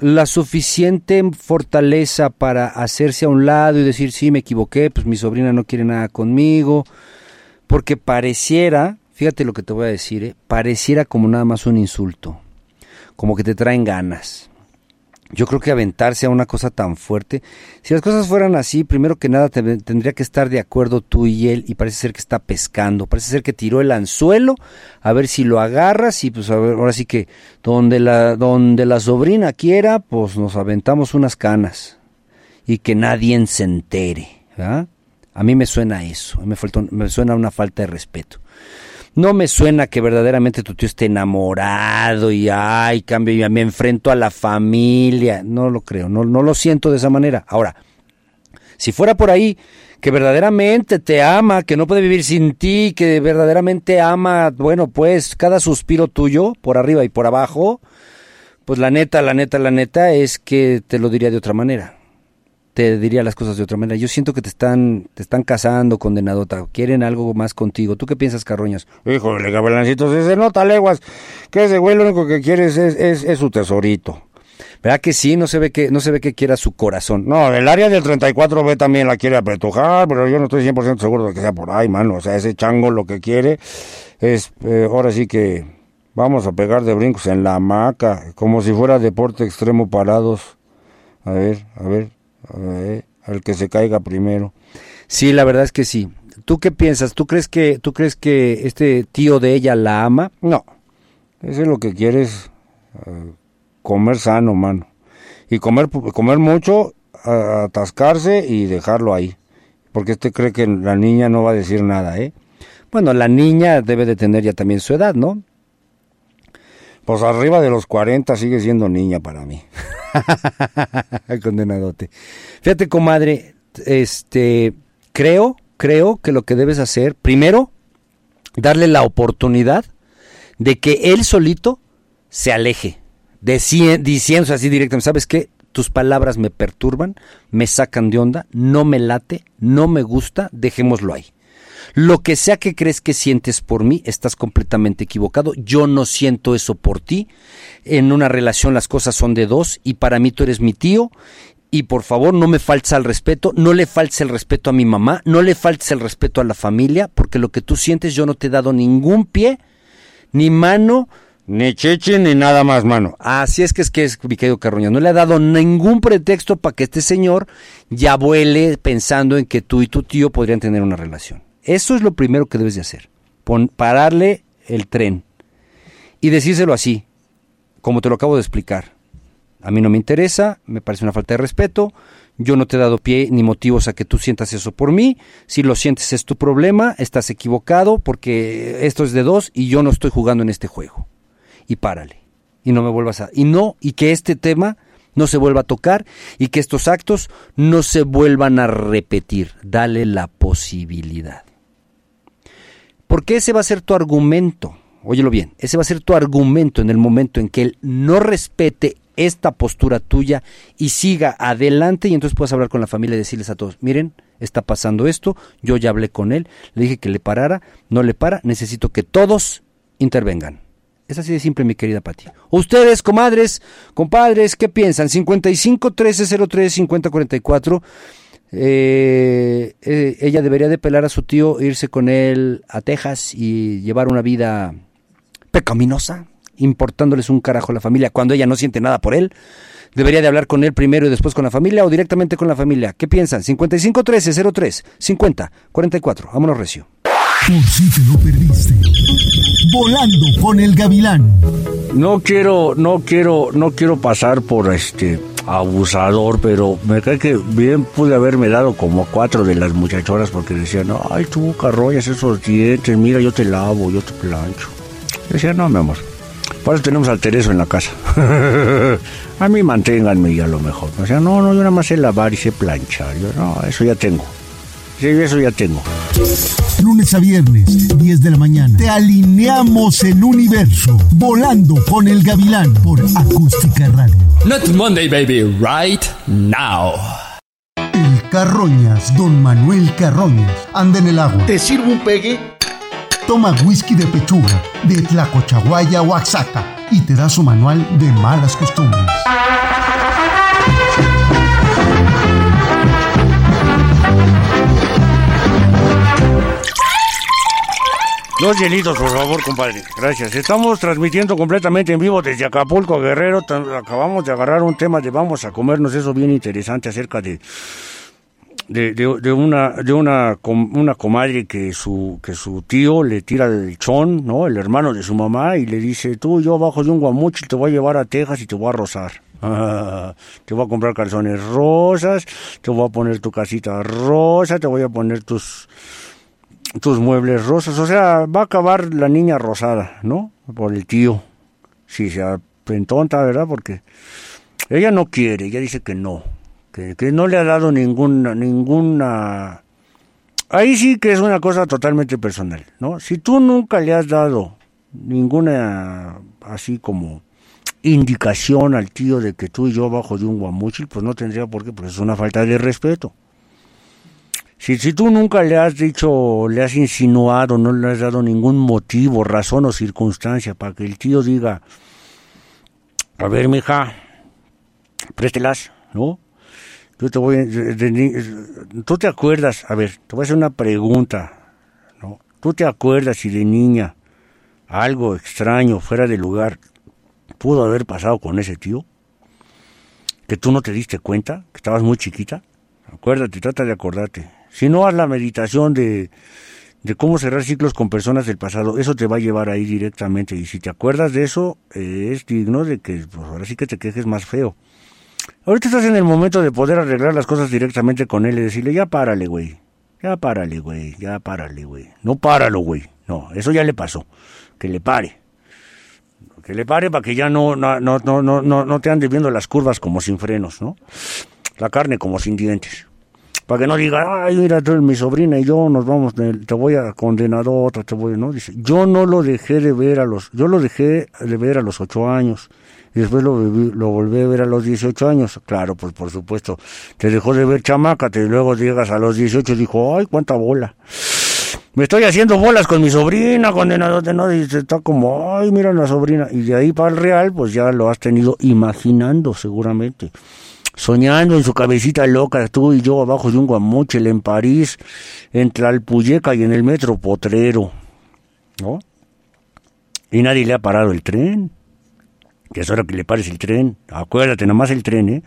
la suficiente fortaleza para hacerse a un lado y decir, sí, me equivoqué, pues mi sobrina no quiere nada conmigo, porque pareciera, fíjate lo que te voy a decir, ¿eh? pareciera como nada más un insulto, como que te traen ganas. Yo creo que aventarse a una cosa tan fuerte, si las cosas fueran así, primero que nada te- tendría que estar de acuerdo tú y él y parece ser que está pescando, parece ser que tiró el anzuelo, a ver si lo agarras y pues a ver, ahora sí que donde la, donde la sobrina quiera, pues nos aventamos unas canas y que nadie se entere, ¿verdad? A mí me suena eso, me, falta- me suena una falta de respeto. No me suena que verdaderamente tu tío esté enamorado y ay, cambio, ya me enfrento a la familia. No lo creo, no, no lo siento de esa manera. Ahora, si fuera por ahí, que verdaderamente te ama, que no puede vivir sin ti, que verdaderamente ama, bueno, pues cada suspiro tuyo, por arriba y por abajo, pues la neta, la neta, la neta es que te lo diría de otra manera. Te diría las cosas de otra manera. Yo siento que te están, te están casando, condenadota. Quieren algo más contigo. ¿Tú qué piensas, Carroñas? Híjole, Gabelancito, si se nota leguas que ese güey lo único que quiere es, es, es- es su tesorito. ¿Verdad que sí? No se ve que, no se ve que quiera su corazón. No, el área del 34B también la quiere apretujar, pero yo no estoy 100% seguro de que sea por ahí, mano. O sea, ese chango lo que quiere es, eh, ahora sí que vamos a pegar de brincos en la hamaca, como si fuera deporte extremo parados. A ver, a ver, ver, al que se caiga primero. Sí, la verdad es que sí. ¿Tú qué piensas? ¿Tú crees que, tú crees que este tío de ella la ama? No, ese lo que quiere es eh, comer sano, mano. Y comer, comer mucho, atascarse y dejarlo ahí. Porque este cree que la niña no va a decir nada, ¿eh? Bueno, la niña debe de tener ya también su edad, ¿no? Pues arriba de los 40 sigue siendo niña para mí. Condenadote. Fíjate, comadre, este, creo, creo que lo que debes hacer, primero, darle la oportunidad de que él solito se aleje, diciendo así directamente, ¿sabes qué? Tus palabras me perturban, me sacan de onda, no me late, no me gusta, dejémoslo ahí. Lo que sea que crees que sientes por mí, estás completamente equivocado. Yo no siento eso por ti. En una relación las cosas son de dos y para mí tú eres mi tío. Y por favor no me faltes al respeto, no le faltes el respeto a mi mamá, no le faltes el respeto a la familia, porque lo que tú sientes yo no te he dado ningún pie, ni mano, ni cheche, ni nada más, mano. Así es que es que es, mi querido Carroña, no le ha dado ningún pretexto para que este señor ya vuele pensando en que tú y tu tío podrían tener una relación. Eso es lo primero que debes de hacer. Pon- pararle el tren y decírselo así, como te lo acabo de explicar. A mí no me interesa, me parece una falta de respeto, yo no te he dado pie ni motivos a que tú sientas eso por mí, si lo sientes es tu problema, estás equivocado porque esto es de dos y yo no estoy jugando en este juego. Y párale. Y no me vuelvas a... Y no, y que este tema no se vuelva a tocar y que estos actos no se vuelvan a repetir. Dale la posibilidad. Porque ese va a ser tu argumento. Óyelo bien, ese va a ser tu argumento en el momento en que él no respete esta postura tuya y siga adelante y entonces puedes hablar con la familia y decirles a todos, miren, está pasando esto, yo ya hablé con él, le dije que le parara, no le para, necesito que todos intervengan. Es así de simple, mi querida Pati. Ustedes, comadres, compadres, ¿qué piensan? 55 13 03 50 44. Eh, eh, ella debería de pelar a su tío, irse con él a Texas y llevar una vida pecaminosa, importándoles un carajo a la familia cuando ella no siente nada por él. Debería de hablar con él primero y después con la familia o directamente con la familia. ¿Qué piensan? 55 13 03 50 44. Vámonos recio. Por si te lo perdiste. Volando con el gavilán. No quiero, no quiero, no quiero pasar por este abusador, pero me cae que bien pude haberme dado como cuatro de las muchachoras porque decían, ay tú carrollas esos dientes, mira yo te lavo, yo te plancho. Yo decía, no mi amor, por eso tenemos al Tereso en la casa. a mí manténganme ya lo mejor. O sea, no, no, yo nada más sé lavar y sé planchar. Yo, no, eso ya tengo. Sí, eso ya tengo. Lunes a viernes, 10 de la mañana. Te alineamos el universo. Volando con el gavilán por Acústica Radio. Not Monday, baby, right now. El Carroñas, don Manuel Carroñas, anda en el agua. ¿Te sirvo un pegue? Toma whisky de pechuga, de Tlacochahuaya, Oaxaca, y te da su manual de malas costumbres. Dos hielitos, por favor, compadre. Gracias. Estamos transmitiendo completamente en vivo desde Acapulco, Guerrero. Acabamos de agarrar un tema de vamos a comernos eso bien interesante acerca de de, una de una una comadre que su que su tío le tira el chón, ¿no? El hermano de su mamá y le dice, "Tú yo bajo de un guamuchil te voy a llevar a Texas y te voy a rozar." Te voy a comprar calzones rosas, te voy a poner tu casita rosa, te voy a poner tus tus muebles rosas, o sea, va a acabar la niña rosada, ¿no? Por el tío. Si se tonta, ¿verdad? Porque ella no quiere, ella dice que no, que, que no le ha dado ninguna, ninguna... Ahí sí que es una cosa totalmente personal, ¿no? Si tú nunca le has dado ninguna, así como, indicación al tío de que tú y yo bajo de un guamuchil, pues no tendría por qué, pues es una falta de respeto. Si, si tú nunca le has dicho, le has insinuado, no le has dado ningún motivo, razón o circunstancia para que el tío diga, a ver, mija, préstelas, ¿no? Yo te voy, tú te acuerdas, a ver, te voy a hacer una pregunta, ¿no? ¿Tú te acuerdas si de niña algo extraño, fuera de lugar, pudo haber pasado con ese tío? ¿Que tú no te diste cuenta? ¿Que estabas muy chiquita? Acuérdate, trata de acordarte. Si no, haz la meditación de, de cómo cerrar ciclos con personas del pasado. Eso te va a llevar ahí directamente. Y si te acuerdas de eso, es digno de que pues, ahora sí que te quejes más feo. Ahorita estás en el momento de poder arreglar las cosas directamente con él y decirle, ya párale, güey. Ya párale, güey. Ya párale, güey. No páralo, güey. No, eso ya le pasó. Que le pare. Que le pare para que ya no, no, no, no, no, no te andes viendo las curvas como sin frenos, ¿no? La carne como sin dientes. Para que no diga, ay, mira, tú, mi sobrina y yo nos vamos, te voy a condenar otra, te voy, ¿no? Dice, yo no lo dejé de ver a los, yo lo dejé de ver a los ocho años. Y después lo, lo volví a ver a los 18 años. Claro, pues por supuesto. Te dejó de ver chamaca, te luego llegas a los 18 y dijo, ay, cuánta bola. Me estoy haciendo bolas con mi sobrina, condenado de no, y está como, ay, mira la sobrina. Y de ahí para el real, pues ya lo has tenido imaginando seguramente. Soñando en su cabecita loca, tú y yo abajo de un guamuchel en París, en Tlalpuyeca y en el metro Potrero. ¿No? Y nadie le ha parado el tren. Que es hora que le pares el tren. Acuérdate, nomás el tren, ¿eh?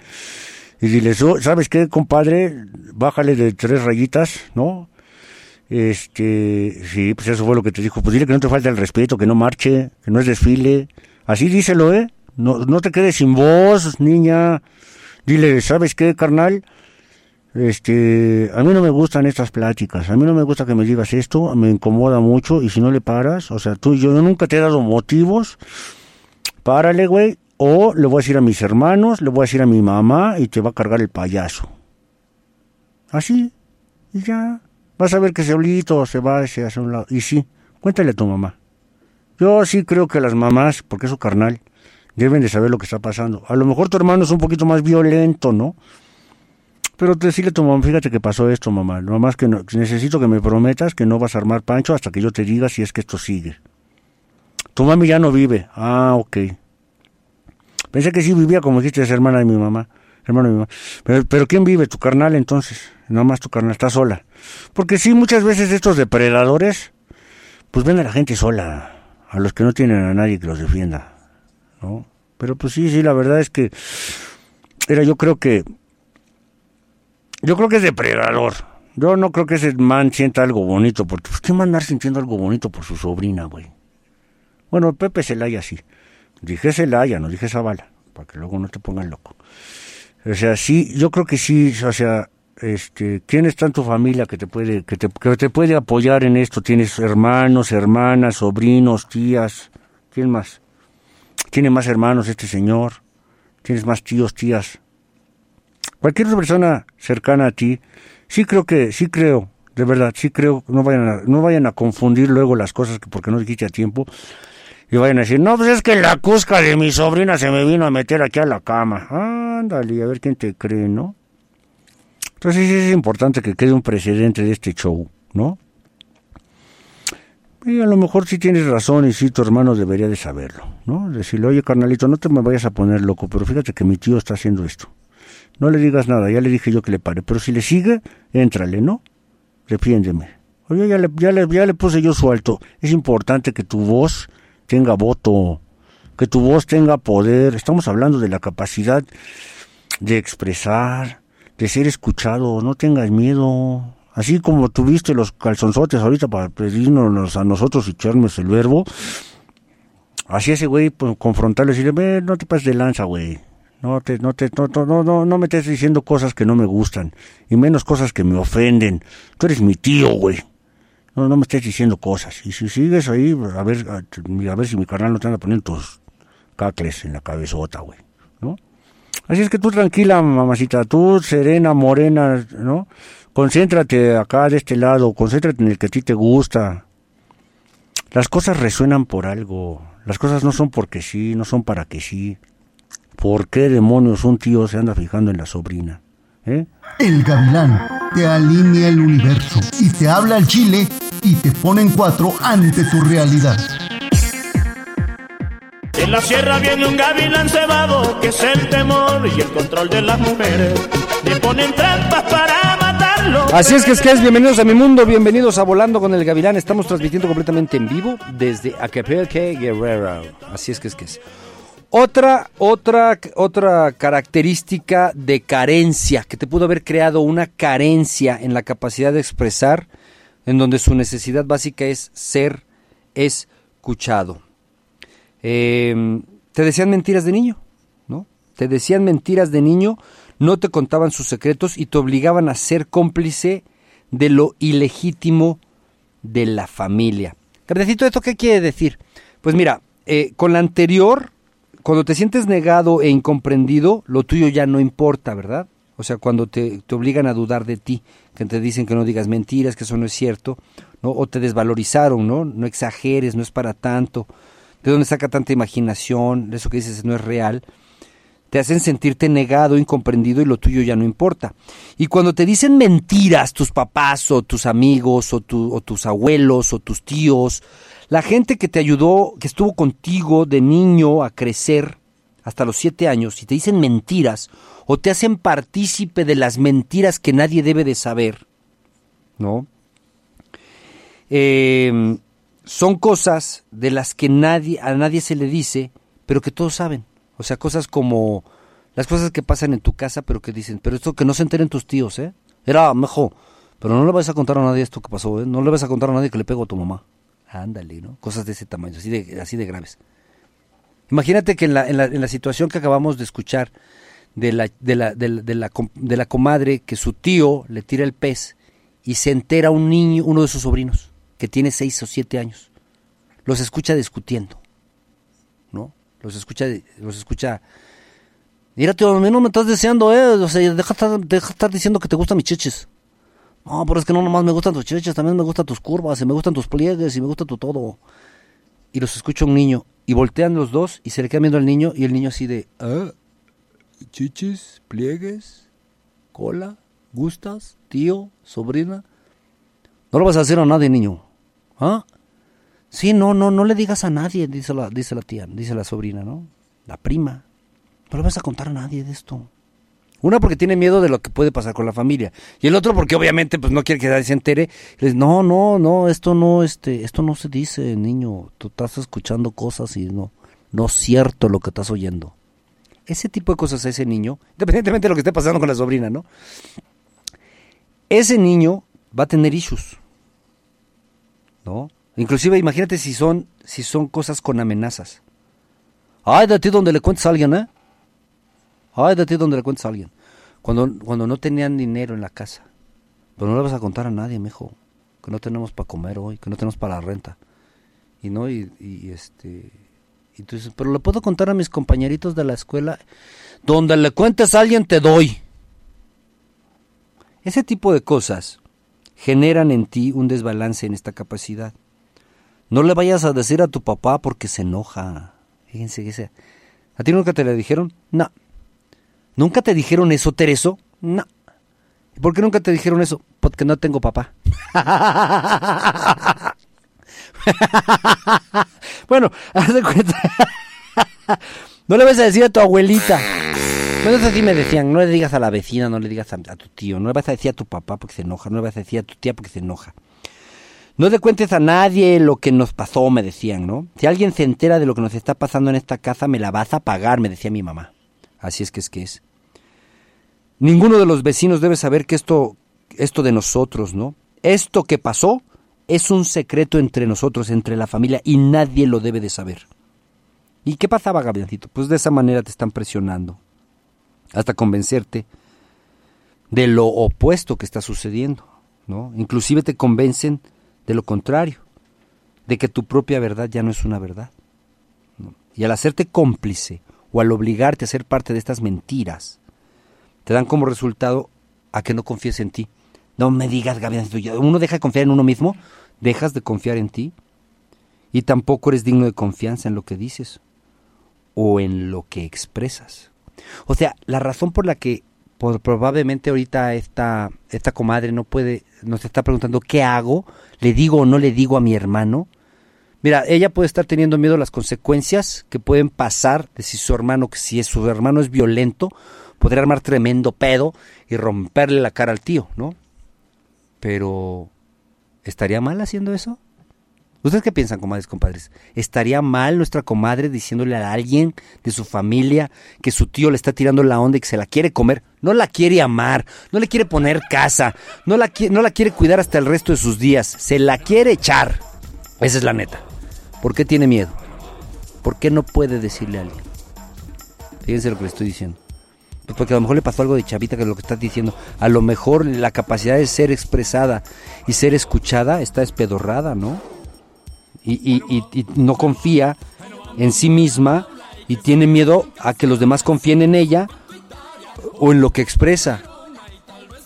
Y dile, "Su- ¿sabes qué, compadre? Bájale de tres rayitas, ¿no? Este, sí, pues eso fue lo que te dijo. Pues dile que no te falta el respeto, que no marche, que no es desfile. Así díselo, ¿eh? No, no te quedes sin voz, niña. Dile, ¿sabes qué, carnal? Este, a mí no me gustan estas pláticas. A mí no me gusta que me digas esto. Me incomoda mucho. Y si no le paras, o sea, tú y yo, nunca te he dado motivos. Párale, güey. O le voy a decir a mis hermanos, le voy a decir a mi mamá y te va a cargar el payaso. Así. Y ya. Vas a ver que solito se va se hace a un lado. Y sí, cuéntale a tu mamá. Yo sí creo que las mamás, porque es carnal, deben de saber lo que está pasando. A lo mejor tu hermano es un poquito más violento, ¿no? Pero decirle a tu mamá, fíjate que pasó esto, mamá. Nomás que no- necesito que me prometas que no vas a armar pancho hasta que yo te diga si es que esto sigue. Tu mami ya no vive. Ah, ok. Pensé que sí vivía, como dijiste, es hermana de mi mamá. Hermano de mi mamá. Pero, pero ¿quién vive? Tu carnal, entonces. Nada más tu carnal, está sola. Porque sí, muchas veces estos depredadores, pues ven a la gente sola. A los que no tienen a nadie que los defienda. ¿No? Pero pues sí, sí, la verdad es que. Era, yo creo que. Yo creo que es depredador. Yo no creo que ese man sienta algo bonito. Porque, pues, ¿qué mandar sintiendo algo bonito por su sobrina, güey? Bueno, Pepe Celaya sí. Dije Celaya, no dije Zavala, para que luego no te pongan loco. O sea, sí, yo creo que sí, o sea, este, ¿quién está en tu familia que te puede, que te, que te puede apoyar en esto? ¿Tienes hermanos, hermanas, sobrinos, tías? ¿Quién más? ¿Tiene más hermanos este señor? ¿Tienes más tíos, tías? Cualquier persona cercana a ti, sí creo que, sí creo, de verdad, sí creo, no vayan a, no vayan a confundir luego las cosas que porque no dijiste a tiempo y vayan a decir, no, pues es que la cusca de mi sobrina se me vino a meter aquí a la cama. Ándale, a ver quién te cree, ¿no? Entonces sí es importante que quede un precedente de este show, ¿no? Y a lo mejor sí tienes razón y sí tu hermano debería de saberlo, ¿no? Decirle, oye carnalito, no te me vayas a poner loco, pero fíjate que mi tío está haciendo esto. No le digas nada, ya le dije yo que le pare, pero si le sigue, éntrale, ¿no? Defiéndeme. Oye, ya le, ya le, ya le puse yo su alto. Es importante que tu voz tenga voto, que tu voz tenga poder. Estamos hablando de la capacidad de expresar, de ser escuchado. No tengas miedo. Así como tuviste los calzonzotes ahorita para pedirnos a nosotros y echarnos el verbo, así ese güey pues, confrontarlo y decirle, "Ve, no te pases de lanza, güey. No te, no te, no, no, no, no, me estés diciendo cosas que no me gustan, y menos cosas que me ofenden. Tú eres mi tío, güey. No, no me estés diciendo cosas. Y si sigues ahí, a ver, a, ver si mi carnal no te anda poniendo tus cacles en la cabezota, güey. ¿No? Así es que tú tranquila, mamacita, tú serena, morena, ¿no? Concéntrate acá de este lado, concéntrate en el que a ti te gusta. Las cosas resuenan por algo. Las cosas no son porque sí, no son para que sí. ¿Por qué demonios un tío se anda fijando en la sobrina? ¿Eh? El gavilán te alinea el universo y te habla al chile y te pone en cuatro ante tu realidad. En la sierra viene un gavilán cebado que es el temor y el control de las mujeres. Le ponen trampas para. Así es que es que es, bienvenidos a mi mundo, bienvenidos a Volando con el Gavilán. Estamos transmitiendo completamente en vivo desde Acapulco, Guerrero. Así es que es que es. Otra, otra, otra característica de carencia, que te pudo haber creado una carencia en la capacidad de expresar, en donde su necesidad básica es ser escuchado. Eh, te decían mentiras de niño, ¿no? Te decían mentiras de niño, no te contaban sus secretos y te obligaban a ser cómplice de lo ilegítimo de la familia. Carnecito, ¿esto qué quiere decir? Pues mira, eh, con la anterior, cuando te sientes negado e incomprendido, lo tuyo ya no importa, ¿verdad? O sea, cuando te, te obligan a dudar de ti, que te dicen que no digas mentiras, que eso no es cierto, ¿no? O te desvalorizaron, ¿no? No exageres, no es para tanto. ¿De dónde saca tanta imaginación? Eso que dices no es real. Te hacen sentirte negado, incomprendido y lo tuyo ya no importa. Y cuando te dicen mentiras tus papás o tus amigos o, tu- o tus abuelos o tus tíos, la gente que te ayudó, que estuvo contigo de niño a crecer hasta los siete años, y te dicen mentiras o te hacen partícipe de las mentiras que nadie debe de saber, ¿no? Eh, son cosas de las que nadie, a nadie se le dice, pero que todos saben. O sea, cosas como las cosas que pasan en tu casa, pero que dicen, pero esto que no se enteren tus tíos, ¿eh? Era mejor, pero no le vas a contar a nadie esto que pasó, ¿eh? No le vas a contar a nadie que le pego a tu mamá. Ándale, ¿no? Cosas de ese tamaño, así de, así de graves. Imagínate que en la, en la, en la situación que acabamos de escuchar de la, de, la, de, la, de, la, comadre que su tío le tira el pez y se entera un niño, uno de sus sobrinos, que tiene seis o siete años. Los escucha discutiendo. Los escucha, los escucha. Mira, tío, a mí no me estás deseando, ¿eh? O sea, deja, estar- deja estar diciendo que te gustan mis chiches. No, pero es que no nomás me gustan tus chiches, también me gustan tus curvas, y me gustan tus pliegues, y me gusta tu todo. Y los escucha un niño, y voltean los dos, y se le queda viendo al niño, y el niño así de, ¿ah? ¿Chiches? ¿Pliegues? ¿Cola? ¿Gustas? ¿Tío? ¿Sobrina? No lo vas a hacer a nadie, niño. ¿Ah? Sí, no, no, no le digas a nadie, dice la, dice la tía, dice la sobrina, ¿no? La prima. No le vas a contar a nadie de esto. Una porque tiene miedo de lo que puede pasar con la familia. Y el otro porque obviamente pues no quiere que nadie se entere. Le dice, no, no, no, esto no, este, esto no se dice, niño. Tú estás escuchando cosas y no, no es cierto lo que estás oyendo. Ese tipo de cosas a ese niño, independientemente de lo que esté pasando con la sobrina, ¿no? Ese niño va a tener issues. ¿No? Inclusive imagínate si son, si son cosas con amenazas. Ay, de ti donde le cuentes a alguien, ¿eh? Ay, de ti donde le cuentes a alguien. Cuando, cuando no tenían dinero en la casa. Pero no le vas a contar a nadie, mijo. Que no tenemos para comer hoy, que no tenemos para la renta. Y no, y, y, este... Y tú dices, pero le puedo contar a mis compañeritos de la escuela. Donde le cuentes a alguien te doy. Ese tipo de cosas generan en ti un desbalance en esta capacidad. No le vayas a decir a tu papá porque se enoja. Fíjense que ese- ¿A ti nunca te le dijeron? No. ¿Nunca te dijeron eso, Tereso? No. ¿Y por qué nunca te dijeron eso? Porque no tengo papá. bueno, haz de cuenta. no le vas a decir a tu abuelita. Bueno, así me decían, no le digas a la vecina, no le digas a, a tu tío, no le vas a decir a tu papá porque se enoja, no le vas a decir a tu tía porque se enoja. No le cuentes a nadie lo que nos pasó, me decían, ¿no? Si alguien se entera de lo que nos está pasando en esta casa, me la vas a pagar, me decía mi mamá. Así es que es que es. Ninguno de los vecinos debe saber que esto, esto de nosotros, ¿no? Esto que pasó es un secreto entre nosotros, entre la familia, y nadie lo debe de saber. ¿Y qué pasaba, Gabrielcito? Pues de esa manera te están presionando, hasta convencerte de lo opuesto que está sucediendo, ¿no? Inclusive te convencen de lo contrario, de que tu propia verdad ya no es una verdad. Y al hacerte cómplice o al obligarte a ser parte de estas mentiras, te dan como resultado a que no confíes en ti. No me digas, Gabriel, uno deja de confiar en uno mismo, dejas de confiar en ti y tampoco eres digno de confianza en lo que dices o en lo que expresas. O sea, la razón por la que probablemente ahorita esta, esta comadre no puede, nos está preguntando qué hago, le digo o no le digo a mi hermano. Mira, ella puede estar teniendo miedo a las consecuencias que pueden pasar de si su hermano, que si su hermano es violento, podría armar tremendo pedo y romperle la cara al tío, ¿no? Pero, ¿estaría mal haciendo eso? ¿Ustedes qué piensan, comadres, compadres? ¿Estaría mal nuestra comadre diciéndole a alguien de su familia que su tío le está tirando la onda y que se la quiere comer? No la quiere amar, no le quiere poner casa, no la, no la quiere cuidar hasta el resto de sus días, se la quiere echar. Esa es la neta. ¿Por qué tiene miedo? ¿Por qué no puede decirle a alguien? Fíjense lo que le estoy diciendo. Pues porque a lo mejor le pasó algo de chavita que es lo que estás diciendo. A lo mejor la capacidad de ser expresada y ser escuchada está espedorrada, ¿no? Y, y- no confía en sí misma y tiene miedo a que los demás confíen en ella o en lo que expresa.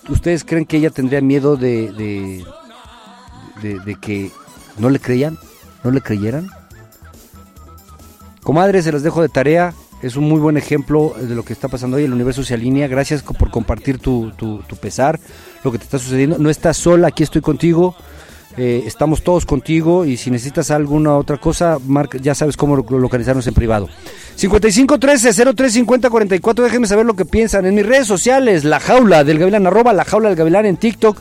¿Ustedes creen que ella tendría miedo de, de, que no le creían? ¿No le creyeran? Comadre, se las dejo de tarea. Es un muy buen ejemplo de lo que está pasando hoy. El universo se alinea. Gracias por compartir tu, tu- tu pesar, lo que te está sucediendo. No estás sola, aquí estoy contigo. Eh, estamos todos contigo y si necesitas alguna otra cosa, marca- ya sabes cómo lo- localizarnos en privado. 5513-035044, déjenme saber lo que piensan. En mis redes sociales, La Jaula del Gavilán, La Jaula del Gavilán en TikTok,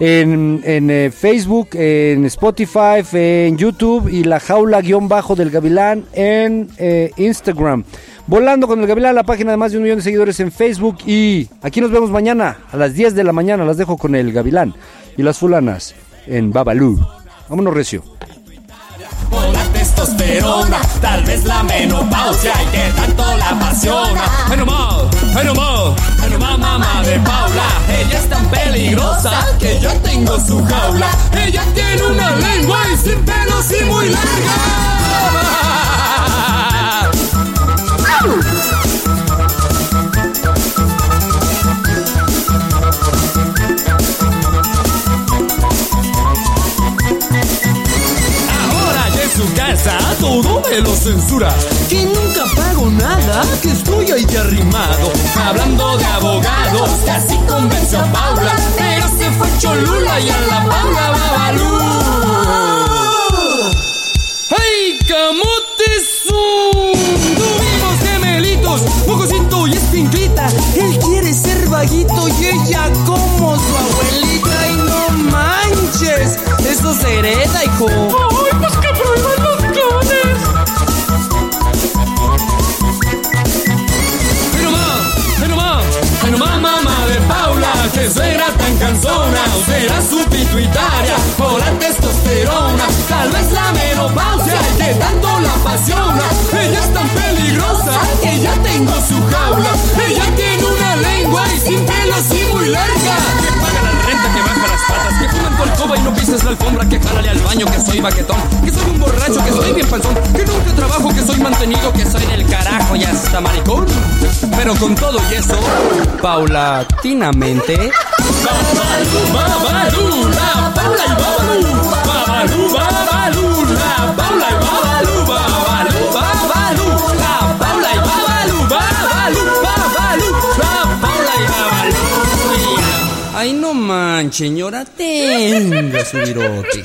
en, en, eh, Facebook, en Spotify, en YouTube y La Jaula guion bajo del Gavilán en eh, Instagram. Volando con el Gavilán, la página de más de un millón de seguidores en Facebook y aquí nos vemos mañana a las 10 de la mañana, las dejo con el Gavilán y las fulanas en Babalú. Vámonos recio. Por testosterona, tal vez la menopausia y que tanto la apasiona. Ay no más, ay no más, mamá de Paula. Ella es tan peligrosa que yo tengo su jaula. Ella tiene una lengua y sin pelos y muy larga. Su casa todo me lo censura. Que nunca pago nada, que estoy ahí de arrimado. Hablando de abogados, casi convenció a Paula. Pero se fue Cholula y a la Paula pituitaria, o la testosterona, tal vez la menopausia, que tanto la apasiona. Ella es tan peligrosa, que ya tengo su jaula. Ella tiene una lengua y sin pelos la alfombra, que jálale al baño, que soy baquetón, que soy un borracho, que soy bien panzón, que nunca trabajo, que soy mantenido, que soy del carajo y hasta maricón. Pero con todo y eso, paulatinamente. La Paula y. Babalú, babalú, la Paula y babalú. Señora, tenga su virote.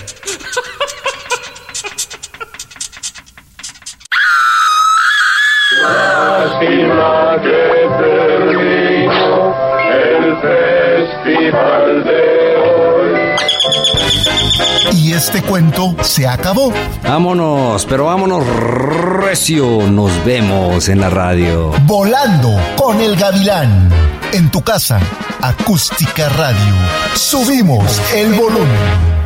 Lástima que terminó el festival de hoy. Y este cuento se acabó. Vámonos, pero vámonos recio. Nos vemos en la radio. Volando con el gavilán. En tu casa, acústica radio. Subimos el volumen.